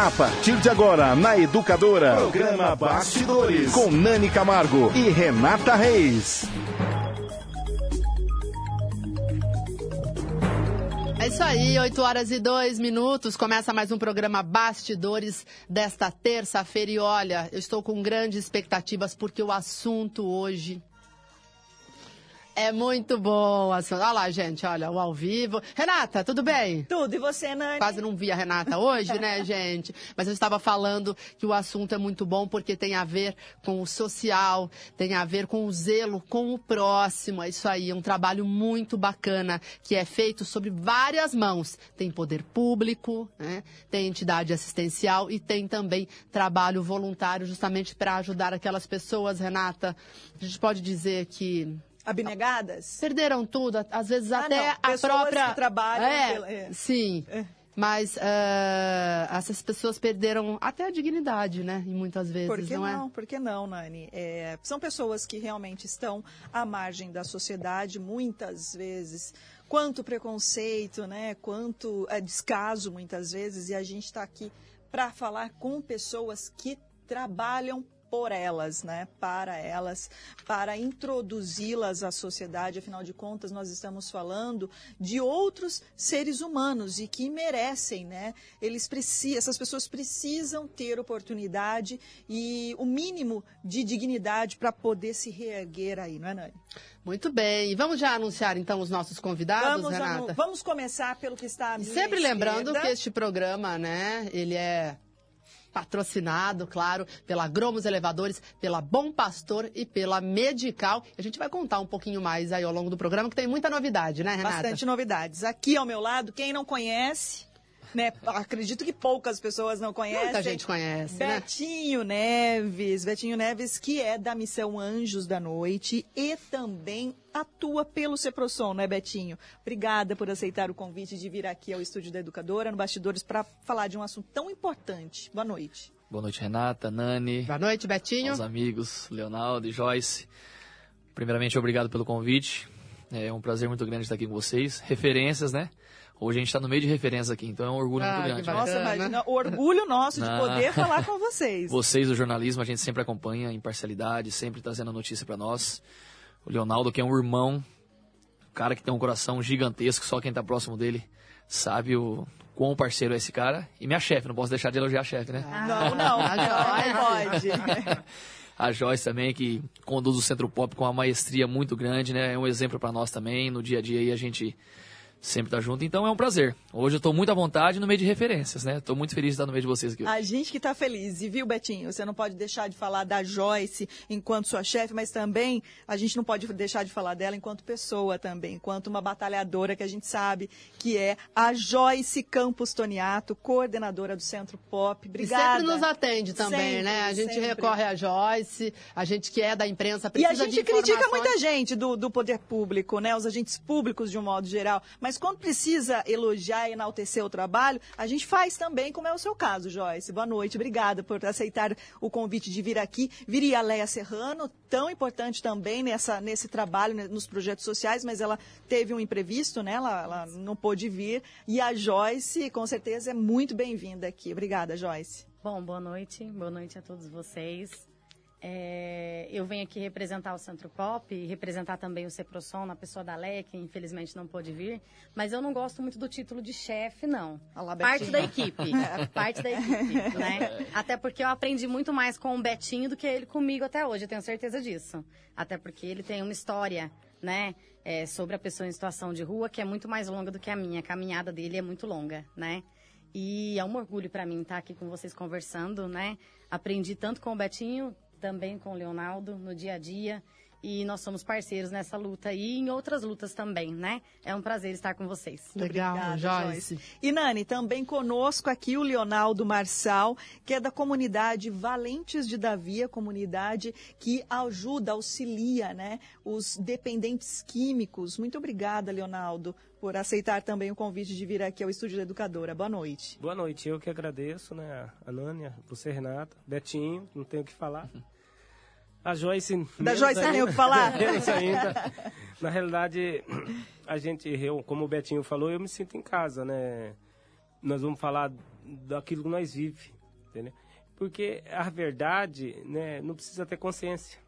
A partir de agora, na Educadora, programa Bastidores, com Nani Camargo e Renata Reis. É isso aí, 8 horas e 2 minutos. Começa mais um programa Bastidores desta terça-feira. E olha, eu estou com grandes expectativas porque o assunto hoje é muito bom. Assim. Olha lá, gente, olha, o ao vivo. Renata, tudo bem? Tudo, e você, Nani? Quase não vi a Renata hoje, né, gente? Mas eu estava falando que o assunto é muito bom porque tem a ver com o social, tem a ver com o zelo, com o próximo. É isso aí, é um trabalho muito bacana que é feito sobre várias mãos. Tem poder público, né? tem entidade assistencial e tem também trabalho voluntário justamente para ajudar aquelas pessoas, Renata. A gente pode dizer que abnegadas? Perderam tudo, às vezes ah, até não. a Pessoas própria. Que trabalham é, pela... é. Sim. É. Mas uh, essas pessoas perderam até a dignidade, né? E muitas vezes, Por que não, não é? Por que não, Nani? É, são pessoas que realmente estão à margem da sociedade, muitas vezes. Quanto preconceito, né? Quanto é, descaso, muitas vezes. E a gente está aqui para falar com pessoas que trabalham por elas, né, para elas, para introduzi-las à sociedade. Afinal de contas, nós estamos falando de outros seres humanos e que merecem, né? Eles precisam, essas pessoas precisam ter oportunidade e o mínimo de dignidade para poder se reerguer aí, não é, Nani? Muito bem. E vamos já anunciar então os nossos convidados, vamos, Renata? Vamos começar pelo que está à minha sempre lembrando esquerda. que este programa, né, ele é patrocinado, claro, pela Gromos Elevadores, pela Bom Pastor e pela Medical. A gente vai contar um pouquinho mais aí ao longo do programa, que tem muita novidade, né, Renata? Bastante novidades. Aqui ao meu lado, quem não conhece, né? Acredito que poucas pessoas não conhecem. Muita gente conhece, né? Betinho Neves, Betinho Neves, que é da missão Anjos da Noite e também atua pelo Ceprosom, né, Betinho? Obrigada por aceitar o convite de vir aqui ao estúdio da Educadora, no Bastidores, para falar de um assunto tão importante. Boa noite. Boa noite, Renata, Nani. Boa noite, Betinho. Os amigos, Leonardo e Joyce. Primeiramente, obrigado pelo convite. É um prazer muito grande estar aqui com vocês. Referências, né? Hoje a gente está no meio de referências aqui, então é um orgulho Ah, muito grande. bacana. Nossa, imagina, o orgulho nosso de poder falar com vocês. Vocês do jornalismo, a gente sempre acompanha, imparcialidade, sempre trazendo a notícia para nós. O Leonardo, que é um irmão, um cara que tem um coração gigantesco, só quem tá próximo dele sabe o quão parceiro é esse cara. E minha chefe, não posso deixar de elogiar a chefe, né? Não, não, A não, não pode. A Joyce também, que conduz o Centro Pop com uma maestria muito grande, né? É um exemplo para nós também. No dia a dia aí a gente sempre tá junto. Então é um prazer. Hoje eu tô muito à vontade no meio de referências, né? Tô muito feliz de estar no meio de vocês aqui. hoje. A gente que está feliz. E viu, Betinho, você não pode deixar de falar da Joyce enquanto sua chefe, mas também a gente não pode deixar de falar dela enquanto pessoa também, enquanto uma batalhadora que a gente sabe que é a Joyce Campos Toniato, coordenadora do Centro Pop. E Obrigada. sempre nos atende também, Sempre, né? A gente sempre. recorre a Joyce, a gente que é da imprensa E precisa a gente critica muita gente do, do poder público, né? Os agentes públicos de um modo geral. Mas quando precisa elogiar e enaltecer o trabalho, a gente faz também, como é o seu caso, Joyce. Boa noite, obrigada por aceitar o convite de vir aqui. Viria a Leia Serrano, tão importante também nessa, nesse trabalho, né, nos projetos sociais, mas ela teve um imprevisto, né? Ela, ela não pôde vir. E a Joyce, com certeza, é muito bem-vinda aqui. Obrigada, Joyce. Bom, boa noite. Boa noite a todos vocês. É, eu venho aqui representar o Centro Pop e representar também o Ceprosom na pessoa da Leia, que infelizmente não pôde vir. Mas eu não gosto muito do título de chefe, não. Olha lá, Parte da equipe. parte da equipe, né? Até porque eu aprendi muito mais com o Betinho do que ele comigo até hoje, eu tenho certeza disso. Até porque ele tem uma história, né? é, sobre a pessoa em situação de rua que é muito mais longa do que a minha. A caminhada dele é muito longa, né? E é um orgulho para mim estar aqui com vocês conversando, né? Aprendi tanto com o Betinho, também com o Leonardo no dia a dia. E nós somos parceiros nessa luta e em outras lutas também, né? É um prazer estar com vocês. Legal, Obrigada, Joyce. E Nani, também conosco aqui o Leonardo Marçal, que é da comunidade Valentes de Davi, a comunidade que ajuda, auxilia, né, os dependentes químicos. Muito obrigada, Leonardo, por aceitar também o convite de vir aqui ao Estúdio da Educadora. Boa noite. Boa noite, eu que agradeço, né? A Nânia, você, Renata, Betinho, não tenho o que falar. A Joyce. Da Joyce ainda. tem o que falar? ainda. Na realidade, a gente, eu, como o Betinho falou, eu me sinto em casa, né? Nós vamos falar daquilo que nós vivemos, entendeu? Porque a verdade, né, não precisa ter consciência.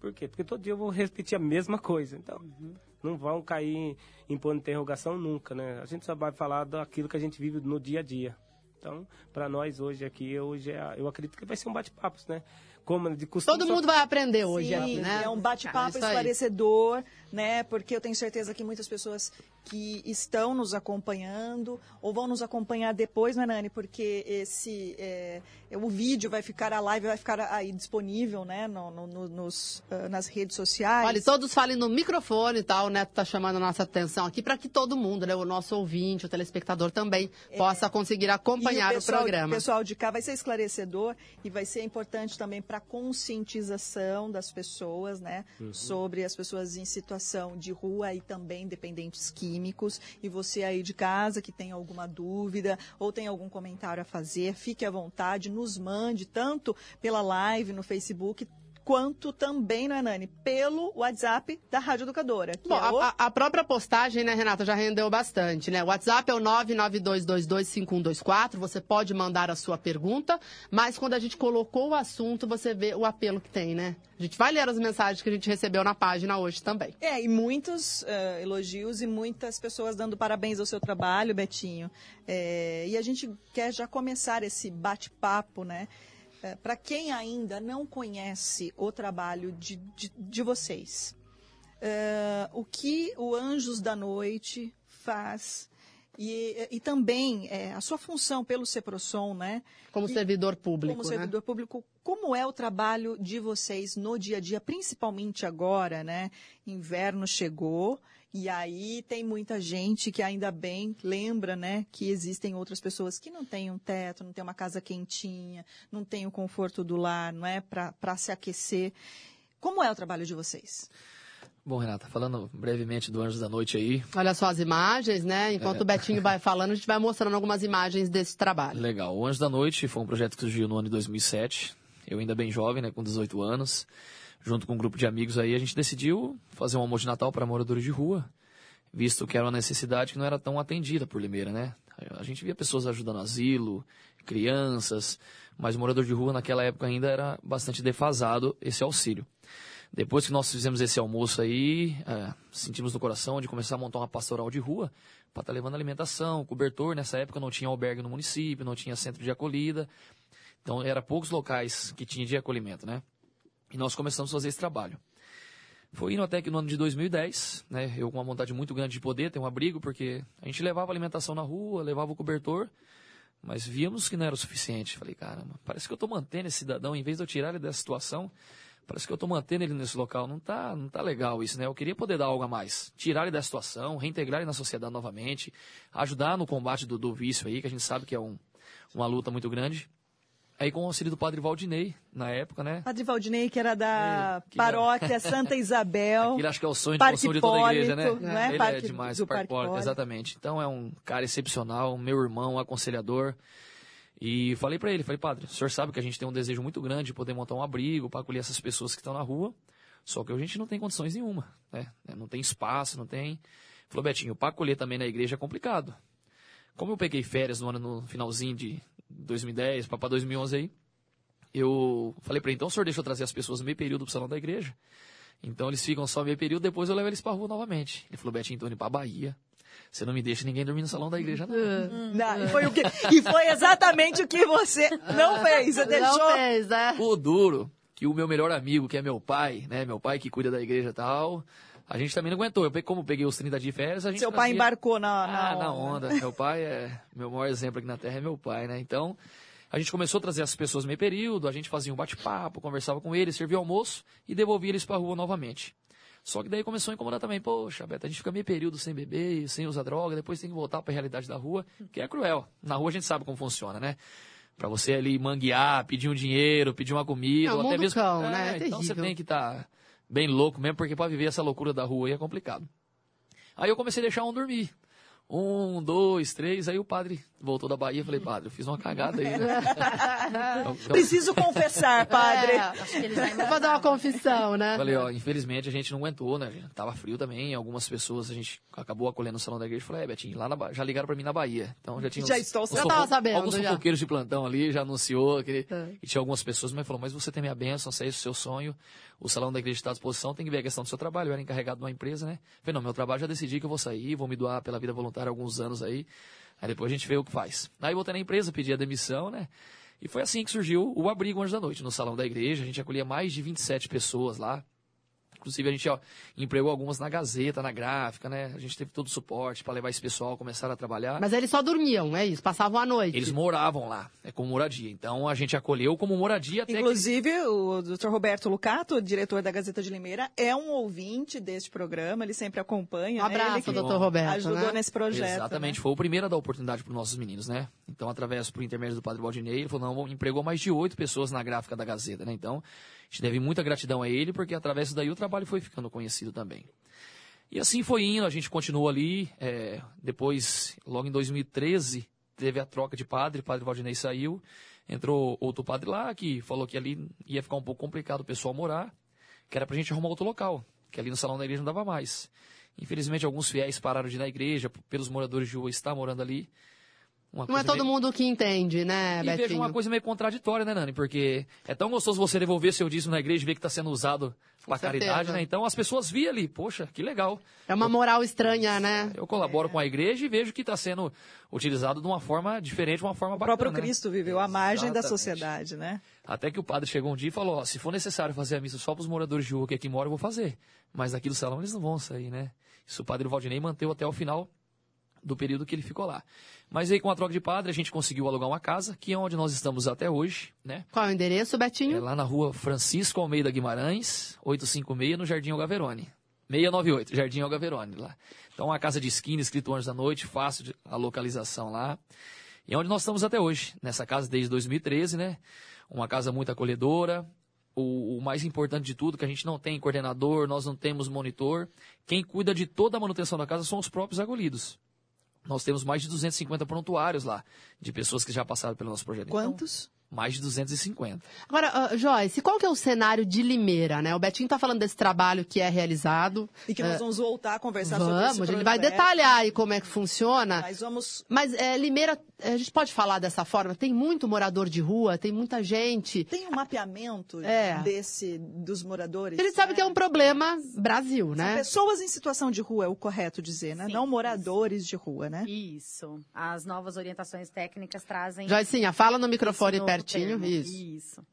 Por quê? Porque todo dia eu vou repetir a mesma coisa. Então, uhum. Não vão cair em, em ponto de interrogação nunca, né? A gente só vai falar daquilo que a gente vive no dia a dia. Então, para nós hoje aqui, hoje é, eu acredito que vai ser um bate-papo, né? Como de costume. Todo mundo vai aprender hoje Sim, aqui, né? É um bate-papo ah, esclarecedor, né? Porque eu tenho certeza que muitas pessoas que estão nos acompanhando ou vão nos acompanhar depois, né, Nani? Porque esse é, o vídeo vai ficar, a live vai ficar aí disponível, né? No, no, nos, uh, nas redes sociais. Olha, todos falem no microfone e tal, o Neto tá chamando a nossa atenção aqui para que todo mundo, né? O nosso ouvinte, o telespectador também é, possa conseguir acompanhar o, pessoal, o programa. O pessoal de cá vai ser esclarecedor e vai ser importante também para conscientização das pessoas, né? Uhum. Sobre as pessoas em situação de rua e também dependentes químicos. E você aí de casa que tem alguma dúvida ou tem algum comentário a fazer, fique à vontade, nos mande tanto pela live no Facebook, quanto também, não é, Nani? Pelo WhatsApp da Rádio Educadora. Bom, é o... a, a, própria postagem, né, Renata, já rendeu bastante, né? O WhatsApp é o 992225124. Você pode mandar a sua pergunta, mas quando a gente colocou o assunto, você vê o apelo que tem, né? A gente vai ler as mensagens que a gente recebeu na página hoje também. É, e muitos uh, elogios e muitas pessoas dando parabéns ao seu trabalho, Betinho. É, e a gente quer já começar esse bate-papo, né? É, para quem ainda não conhece o trabalho de, de, de vocês, é, o que o Anjos da Noite faz e, e também é, a sua função pelo CEPROSOM, né? Como e, servidor público, Como né? servidor público, como é o trabalho de vocês no dia a dia, principalmente agora, né? Inverno chegou e aí tem muita gente que ainda bem lembra, né, que existem outras pessoas que não têm um teto, não têm uma casa quentinha, não têm o conforto do lar, não é, para se aquecer. Como é o trabalho de vocês? Bom, Renata, falando brevemente do Anjos da Noite aí. Olha só as imagens, né? Enquanto é. o Betinho vai falando, a gente vai mostrando algumas imagens desse trabalho. Legal. O Anjos da Noite foi um projeto que surgiu no ano de 2007. Eu ainda bem jovem, né, com 18 anos junto com um grupo de amigos aí, a gente decidiu fazer um almoço de Natal para moradores de rua, visto que era uma necessidade que não era tão atendida por Limeira, né? A gente via pessoas ajudando asilo, crianças, mas o morador de rua naquela época ainda era bastante defasado esse auxílio. Depois que nós fizemos esse almoço aí, é, sentimos no coração de começar a montar uma pastoral de rua para estar tá levando alimentação, cobertor. Nessa época não tinha albergue no município, não tinha centro de acolhida. Então, era poucos locais que tinha de acolhimento, né? E nós começamos a fazer esse trabalho. Foi indo até que no ano de 2010, né, eu com uma vontade muito grande de poder ter um abrigo, porque a gente levava alimentação na rua, levava o cobertor, mas víamos que não era o suficiente. Falei, caramba, parece que eu estou mantendo esse cidadão, em vez de eu tirar ele dessa situação, parece que eu estou mantendo ele nesse local. Não está não tá legal isso, né? Eu queria poder dar algo a mais. Tirar ele da situação, reintegrar ele na sociedade novamente, ajudar no combate do, do vício aí, que a gente sabe que é um, uma luta muito grande. Aí com o auxílio do padre Valdinei, na época, né? Padre Valdinei, que era da é, que paróquia era... Santa Isabel. Aquilo acho que é o sonho de consumo de toda a igreja, né? É? Ele Parque, é demais, do Parque, Parque exatamente. Então é um cara excepcional, meu irmão, aconselhador. E falei para ele, falei, padre, o senhor sabe que a gente tem um desejo muito grande de poder montar um abrigo para acolher essas pessoas que estão na rua, só que a gente não tem condições nenhuma, né? Não tem espaço, não tem... Falou, Betinho, para acolher também na igreja é complicado. Como eu peguei férias no ano no finalzinho de 2010 para 2011 aí, eu falei para ele, então o senhor deixa eu trazer as pessoas no meio período pro salão da igreja. Então eles ficam só meio período, depois eu levo eles pra rua novamente. Ele falou, Betinho, então indo pra Bahia. Você não me deixa ninguém dormir no salão da igreja, não. Hum. não e, foi o que, e foi exatamente o que você não fez. Você deixou. Não fez, né? O duro, que o meu melhor amigo, que é meu pai, né? Meu pai que cuida da igreja e tal. A gente também não aguentou. Eu, como peguei os 30 dias de férias, a gente. Seu pai embarcou na, na ah, onda. na onda. meu pai é. Meu maior exemplo aqui na Terra é meu pai, né? Então, a gente começou a trazer as pessoas meio período, a gente fazia um bate-papo, conversava com eles, servia almoço e devolvia eles para a rua novamente. Só que daí começou a incomodar também. Poxa, Beto, a gente fica meio período sem beber, sem usar droga, depois tem que voltar para a realidade da rua, que é cruel. Na rua a gente sabe como funciona, né? Para você ali manguear, pedir um dinheiro, pedir uma comida, é ou até mesmo. Cão, é, né? É então você tem que estar tá bem louco mesmo, porque para viver essa loucura da rua aí é complicado. Aí eu comecei a deixar um dormir. Um, dois, três. Aí o padre voltou da Bahia. Falei, padre, eu fiz uma cagada aí. Né? então, Preciso confessar, padre. É, que vai fazer uma confissão, né? Falei, ó, infelizmente a gente não aguentou, né? Tava frio também. Algumas pessoas a gente acabou acolhendo no salão da igreja. Falei, é, Betinho, lá na, já ligaram pra mim na Bahia. Então já tinha. Já uns, estou uns já sabendo. Alguns já. fofoqueiros de plantão ali já anunciou. Que, é. E tinha algumas pessoas, mas falou, mas você tem minha bênção, se é o seu sonho. O salão da igreja está à disposição, tem que ver a questão do seu trabalho. Eu era encarregado de uma empresa, né? Falei, não, meu trabalho já decidi que eu vou sair, vou me doar pela vida voluntária alguns anos aí. Aí depois a gente vê o que faz. Aí voltei na empresa, pedi a demissão, né? E foi assim que surgiu o Abrigo Anjo da Noite, no salão da igreja. A gente acolhia mais de 27 pessoas lá. Inclusive, a gente ó, empregou algumas na Gazeta, na gráfica, né? A gente teve todo o suporte para levar esse pessoal a começar a trabalhar. Mas eles só dormiam, é isso? Passavam a noite. Eles moravam lá, é como moradia. Então, a gente acolheu como moradia até Inclusive, que... o Dr. Roberto Lucato, diretor da Gazeta de Limeira, é um ouvinte deste programa. Ele sempre acompanha. Um abraço, né? doutor Roberto. Ajudou né? nesse projeto. Exatamente. Né? Foi o primeiro a dar oportunidade para os nossos meninos, né? Então, através, por intermédio do Padre Valdinei, ele falou, não, empregou mais de oito pessoas na gráfica da Gazeta, né? Então, a gente deve muita gratidão a ele, porque através daí o trabalho foi ficando conhecido também. E assim foi indo, a gente continuou ali. É, depois, logo em 2013, teve a troca de padre, o padre Valdinei saiu. Entrou outro padre lá que falou que ali ia ficar um pouco complicado o pessoal morar, que era pra gente arrumar outro local, que ali no salão da igreja não dava mais. Infelizmente, alguns fiéis pararam de ir na igreja, pelos moradores de rua estar morando ali. Uma não é todo meio... mundo que entende, né, e Betinho? vejo uma coisa meio contraditória, né, Nani? Porque é tão gostoso você devolver seu dízimo na igreja e ver que está sendo usado para caridade, né? Então as pessoas viam ali, poxa, que legal. É uma moral estranha, né? Eu colaboro é. com a igreja e vejo que está sendo utilizado de uma forma diferente, uma forma bacana. O próprio né? Cristo viveu à margem da sociedade, né? Até que o padre chegou um dia e falou: ó, se for necessário fazer a missa só para os moradores de rua que aqui moram, eu vou fazer. Mas daqui do salão eles não vão sair, né? Isso o padre Valdinei manteve até o final do período que ele ficou lá. Mas aí com a troca de padre a gente conseguiu alugar uma casa, que é onde nós estamos até hoje, né? Qual é o endereço, Betinho? É lá na rua Francisco Almeida Guimarães, 856, no Jardim Algaverone. 698, Jardim Algaverone lá. Então uma casa de esquina, escrito Anjos da Noite, fácil a localização lá. E é onde nós estamos até hoje, nessa casa desde 2013, né? Uma casa muito acolhedora, o, o, mais importante de tudo, que a gente não tem coordenador, nós não temos monitor. Quem cuida de toda a manutenção da casa são os próprios acolhidos. Nós temos mais de 250 prontuários lá, de pessoas que já passaram pelo nosso projeto. Quantos? Então, mais de 250. Agora, uh, Joyce, qual que é o cenário de Limeira, né? O Betinho está falando desse trabalho que é realizado. E que nós uh, vamos voltar a conversar vamos, sobre isso. Vamos, ele vai detalhar aí como é que funciona. Mas vamos... Mas é, Limeira, a gente pode falar dessa forma? Tem muito morador de rua, tem muita gente. Tem um mapeamento é. desse, dos moradores? Ele sabe que é um problema Brasil, né? São pessoas em situação de rua, é o correto dizer, né? Sim, Não moradores isso. de rua, né? Isso. As novas orientações técnicas trazem... Joycinha, fala no microfone perto certinho, termo. isso. Isso.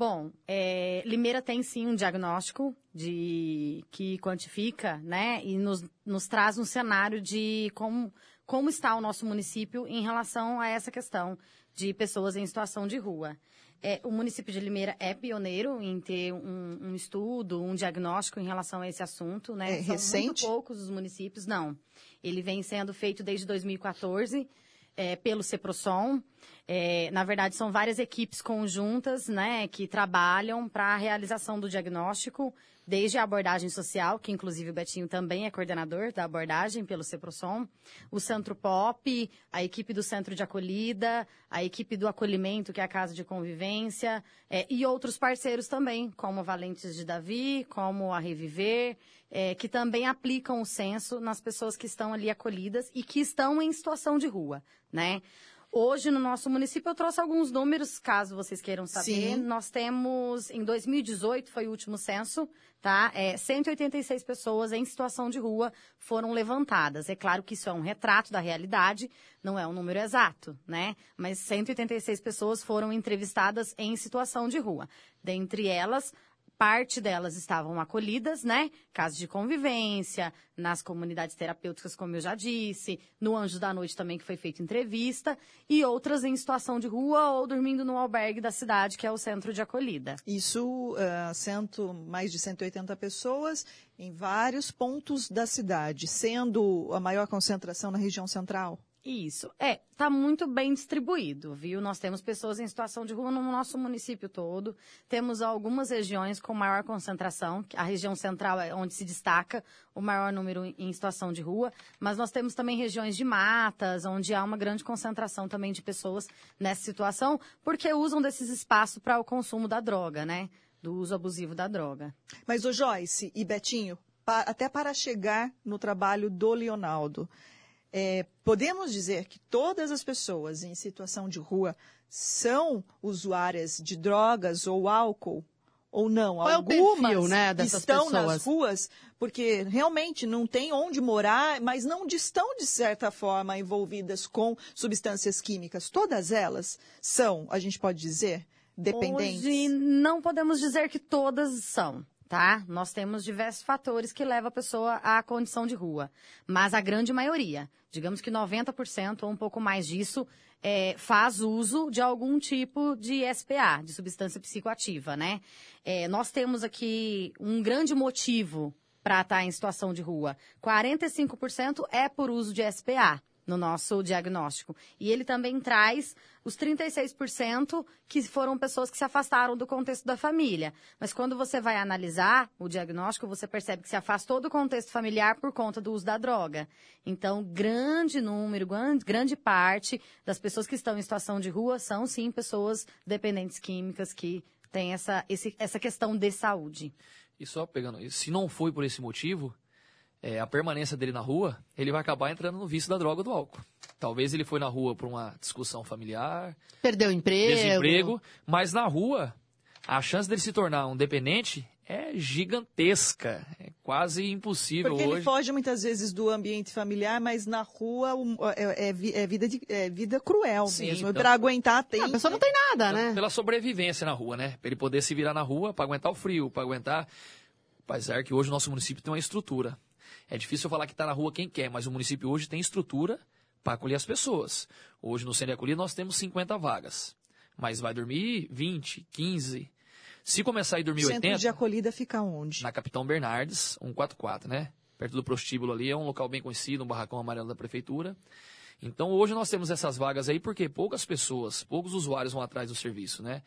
Bom, é, Limeira tem sim um diagnóstico de que quantifica, né, e nos, nos traz um cenário de como, como está o nosso município em relação a essa questão de pessoas em situação de rua. É, o município de Limeira é pioneiro em ter um, um, estudo, um diagnóstico em relação a esse assunto, né? É São recente? muito poucos os municípios, não. Ele vem sendo feito desde 2014 é, pelo CEPROSOM. É, na verdade, são várias equipes conjuntas né, que trabalham para a realização do diagnóstico, desde a abordagem social, que inclusive o Betinho também é coordenador da abordagem pelo CEPROSOM, o Centro Pop, a equipe do Centro de Acolhida, a equipe do Acolhimento, que é a Casa de Convivência, é, e outros parceiros também, como Valentes de Davi, como a Reviver, é, que também aplicam o censo nas pessoas que estão ali acolhidas e que estão em situação de rua, né? Hoje, no nosso município, eu trouxe alguns números, caso vocês queiram saber. Sim. Nós temos, em 2018, foi o último censo, tá? É, 186 pessoas em situação de rua foram levantadas. É claro que isso é um retrato da realidade, não é um número exato, né? Mas 186 pessoas foram entrevistadas em situação de rua. Dentre elas, parte delas estavam acolhidas, né? Casos de convivência, nas comunidades terapêuticas, como eu já disse, no Anjos da Noite também, que foi feita entrevista, e outras em situação de rua ou dormindo no albergue da cidade, que é o centro de acolhida. Isso, uh, cento, mais de 180 pessoas em vários pontos da cidade, sendo a maior concentração na região central? Isso. É, tá muito bem distribuído, viu? Nós temos pessoas em situação de rua no nosso município todo. Temos algumas regiões com maior concentração, a região central é onde se destaca o maior número em situação de rua, mas nós temos também regiões de matas, onde há uma grande concentração também de pessoas nessa situação, porque usam desses espaços para o consumo da droga, né? Do uso abusivo da droga. Mas o Joyce e Betinho, até para chegar no trabalho do Leonardo, é, podemos dizer que todas as pessoas em situação de rua são usuárias de drogas ou álcool? Ou não? Qual é Algumas perfil, né, dessas estão pessoas? nas ruas porque realmente não tem onde morar, mas não estão, de certa forma, envolvidas com substâncias químicas. Todas elas são, a gente pode dizer, dependentes? Hoje não podemos dizer que todas são, tá? Nós temos diversos fatores que levam a pessoa à condição de rua. Mas a grande maioria, digamos que 90% ou um pouco mais disso, é, faz uso de algum tipo de SPA, de substância psicoativa, né? É, nós temos aqui um grande motivo para estar em situação de rua. 45% é por uso de SPA no nosso diagnóstico. E ele também traz os 36% que foram pessoas que se afastaram do contexto da família. Mas quando você vai analisar o diagnóstico, você percebe que se afastou do contexto familiar por conta do uso da droga. Então, grande número, gran- grande parte das pessoas que estão em situação de rua são, sim, pessoas dependentes químicas que têm essa, esse- essa questão de saúde. E só pegando, se não foi por esse motivo, é, a permanência dele na rua, ele vai acabar entrando no vício da droga ou do álcool. Talvez ele foi na rua por uma discussão familiar, Perdeu o emprego. desemprego, mas na rua, a chance dele se tornar um dependente é gigantesca. É quase impossível Porque ele hoje. foge muitas vezes do ambiente familiar, mas na rua é, é vi- é vida, de- é vida cruel Sim, mesmo. então- Para aguentar tem. A pessoa não tem nada, né? Pela sobrevivência na rua, né? Pra ele poder se virar na rua, para aguentar o frio, para aguentar. Apesar que hoje o nosso município tem uma estrutura. É difícil falar que está na rua quem quer, mas o município hoje tem estrutura para acolher as pessoas. Hoje no Centro de Acolhida nós temos 50 vagas. Mas vai dormir 20, 15. Se começar a ir dormir o centro 80, de acolhida fica onde? na Capitão Bernardes, 144, né? Perto do prostíbulo ali, é um local bem conhecido, um barracão amarelo da prefeitura. Então hoje nós temos essas vagas aí porque poucas pessoas, poucos usuários vão atrás do serviço, né?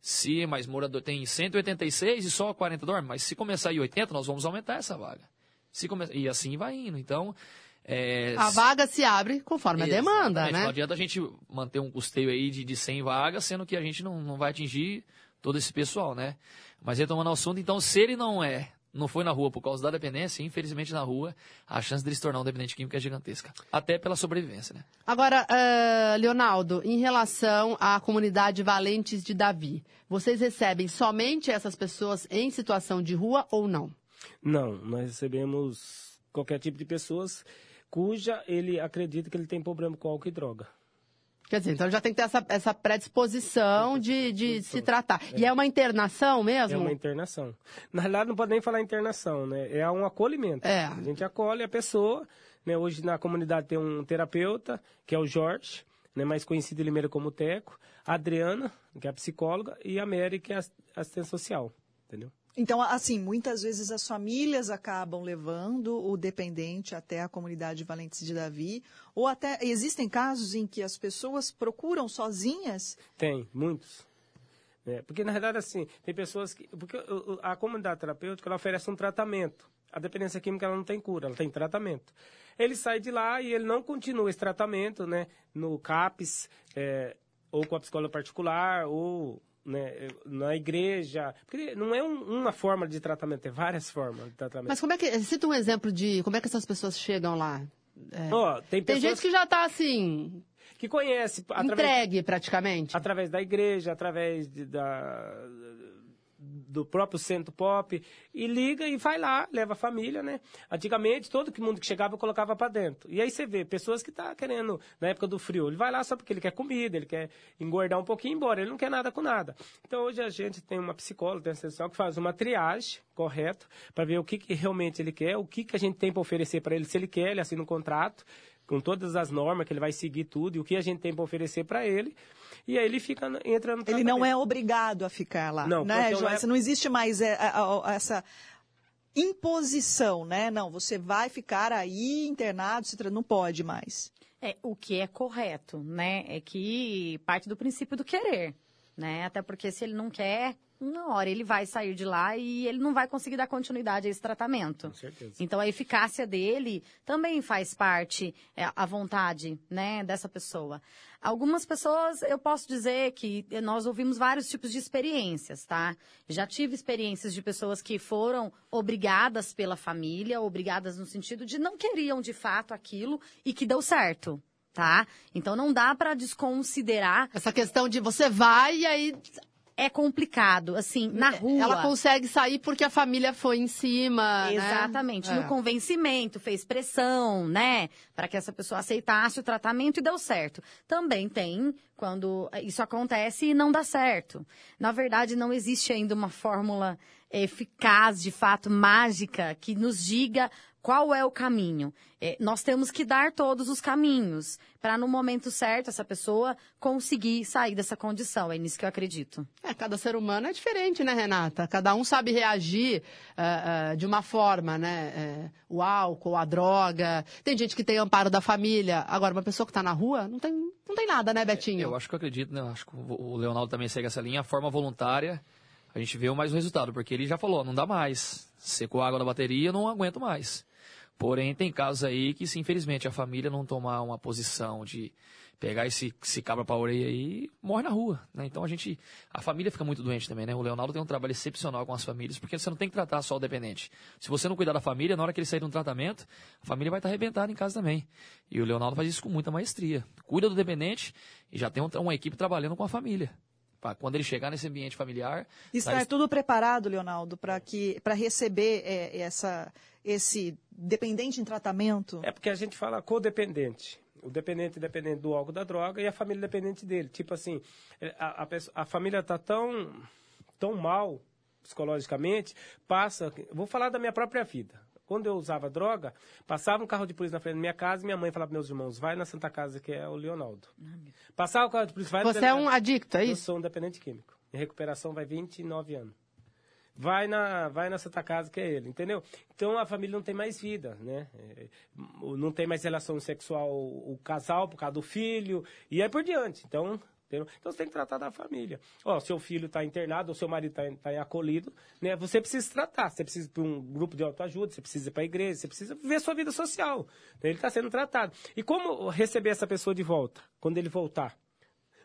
Se, mas morador tem 186 e só 40 dorme, mas se começar a ir 80, nós vamos aumentar essa vaga. Se come... E assim vai indo. Então, é, A vaga se abre conforme a demanda, Exatamente. Não né? adianta a gente manter um custeio aí de, de 100 vagas, sendo que a gente não, não vai atingir todo esse pessoal, né? Mas retomando o assunto, então, se ele não é, não foi na rua por causa da dependência, infelizmente na rua, a chance dele se tornar um dependente químico é gigantesca. Até pela sobrevivência, né? Agora, ah, Leonardo, em relação à comunidade Valentes de Davi, vocês recebem somente essas pessoas em situação de rua ou não? Não, nós recebemos qualquer tipo de pessoas cuja ele acredita que ele tem problema com álcool e droga. Quer dizer, então já tem que ter essa, essa predisposição de, de se tratar. E é uma internação É mesmo? uma internação. Na realidade, não pode nem falar internação, né? É um acolhimento. É. A gente acolhe a pessoa. Né? Hoje na comunidade tem um terapeuta, que é o Jorge, né? mais conhecido em Limeira como Teco, a Adriana, que é a psicóloga, e a Mary, que é a assistente social. Entendeu? Então, assim, muitas vezes as famílias acabam levando o dependente até a comunidade Valentes de Davi, ou até existem casos em que as pessoas procuram sozinhas. Tem, muitos. É, porque, na verdade, assim, tem pessoas que... Porque a comunidade terapêutica, ela oferece um tratamento. A dependência química, ela não tem cura, ela tem tratamento. Ele sai de lá e ele não continua esse tratamento, né? No CAPS, é, ou com a psicóloga particular, ou né, na igreja. Porque não é um- uma forma de tratamento, é várias formas de tratamento. Mas como é que. Cita um exemplo de como é que essas pessoas chegam lá. Ó, tem Tem pessoas gente que já está assim, que conhece através, entregue praticamente. através da igreja, através de- da, do próprio centro pop, e liga e vai lá, leva a família, né? Antigamente, todo mundo que chegava colocava para dentro. E aí você vê pessoas que tá querendo, na época do frio, ele vai lá só porque ele quer comida, ele quer engordar um pouquinho e embora, ele não quer nada com nada. Então hoje a gente tem uma psicóloga, tem uma sessão que faz uma triagem, correto, para ver o que, que realmente ele quer, o que, que a gente tem para oferecer para ele, se ele quer, ele assina um contrato com todas as normas que ele vai seguir tudo e o que a gente tem para oferecer para ele. E aí ele fica no- entra no Ele não é obrigado a ficar lá, Não, né, porque não é- Joyce? Não existe mais é, essa imposição, né? Não, você vai ficar aí internado, não pode mais. É, o que é correto, né? É que parte do princípio do querer, né? Até porque se ele não quer, uma hora ele vai sair de lá e ele não vai conseguir dar continuidade a esse tratamento. Com certeza. Então a eficácia dele também faz parte, é, a vontade, né, dessa pessoa. Algumas pessoas, eu posso dizer que nós ouvimos vários tipos de experiências, tá? Já tive experiências de pessoas que foram obrigadas pela família, obrigadas no sentido de não queriam de fato aquilo e que deu certo. Tá? Então não dá para desconsiderar. Essa questão de você vai e aí É complicado, assim, na rua. ela consegue sair porque a família foi em cima. né? Exatamente. É. No convencimento, fez pressão, né? Para que essa pessoa aceitasse o tratamento e deu certo. Também tem quando isso acontece e não dá certo. Na verdade, não existe ainda uma fórmula eficaz, de fato, mágica, que nos diga qual é o caminho. É, nós temos que dar todos os caminhos para, no momento certo, essa pessoa conseguir sair dessa condição. É nisso que eu acredito. É, cada ser humano é diferente, né, Renata? Cada um sabe reagir ah, ah, de uma forma, né? É, o álcool, a droga. Tem gente que tem amparo da família. Agora, uma pessoa que está na rua, não tem, não tem nada, né, Betinho? Eu acho que eu acredito, né? Eu acho que o Leonardo também segue essa linha. A forma voluntária, a gente vê mais o resultado, porque ele já falou, não dá mais. Secou a água na bateria, eu não aguento mais. Porém, tem casos aí que, se infelizmente a família não tomar uma posição de pegar esse, esse cabra pra orelha aí, morre na rua, né? Então a gente, a família fica muito doente também, né? O Leonardo tem um trabalho excepcional com as famílias, porque você não tem que tratar só o dependente. Se você não cuidar da família, na hora que ele sair de um tratamento, a família vai estar arrebentada em casa também. E o Leonardo faz isso com muita maestria. Cuida do dependente e já tem um- uma equipe trabalhando com a família. Pra quando ele chegar nesse ambiente familiar, Estar tá- tudo preparado, Leonardo, para que para receber é, essa esse dependente em tratamento. É porque a gente fala codependente. O dependente dependente do álcool da droga e a família dependente dele. Tipo assim, é, a, a, pessoa- a família está tão, tão mal psicologicamente, passa. Vou falar da minha própria vida. Quando eu usava droga, passava um carro de polícia na frente da minha casa e minha mãe falava para meus irmãos, vai na Santa Casa, que é o Leonardo. Passava o carro de polícia, vai Você é um adicto, é Eu isso? sou um dependente químico. Em recuperação vai 29 anos. Vai na, vai na Santa Casa que é ele, entendeu? Então a família não tem mais vida, né? É, não tem mais relação sexual o casal por causa do filho e aí por diante. Então, então você tem que tratar da família. Ó, seu filho está internado, ou seu marido está acolhido, né? Você precisa se tratar, você precisa ir para um grupo de autoajuda, você precisa ir para a igreja, você precisa viver sua vida social. Então, ele está sendo tratado. E como receber essa pessoa de volta, quando ele voltar?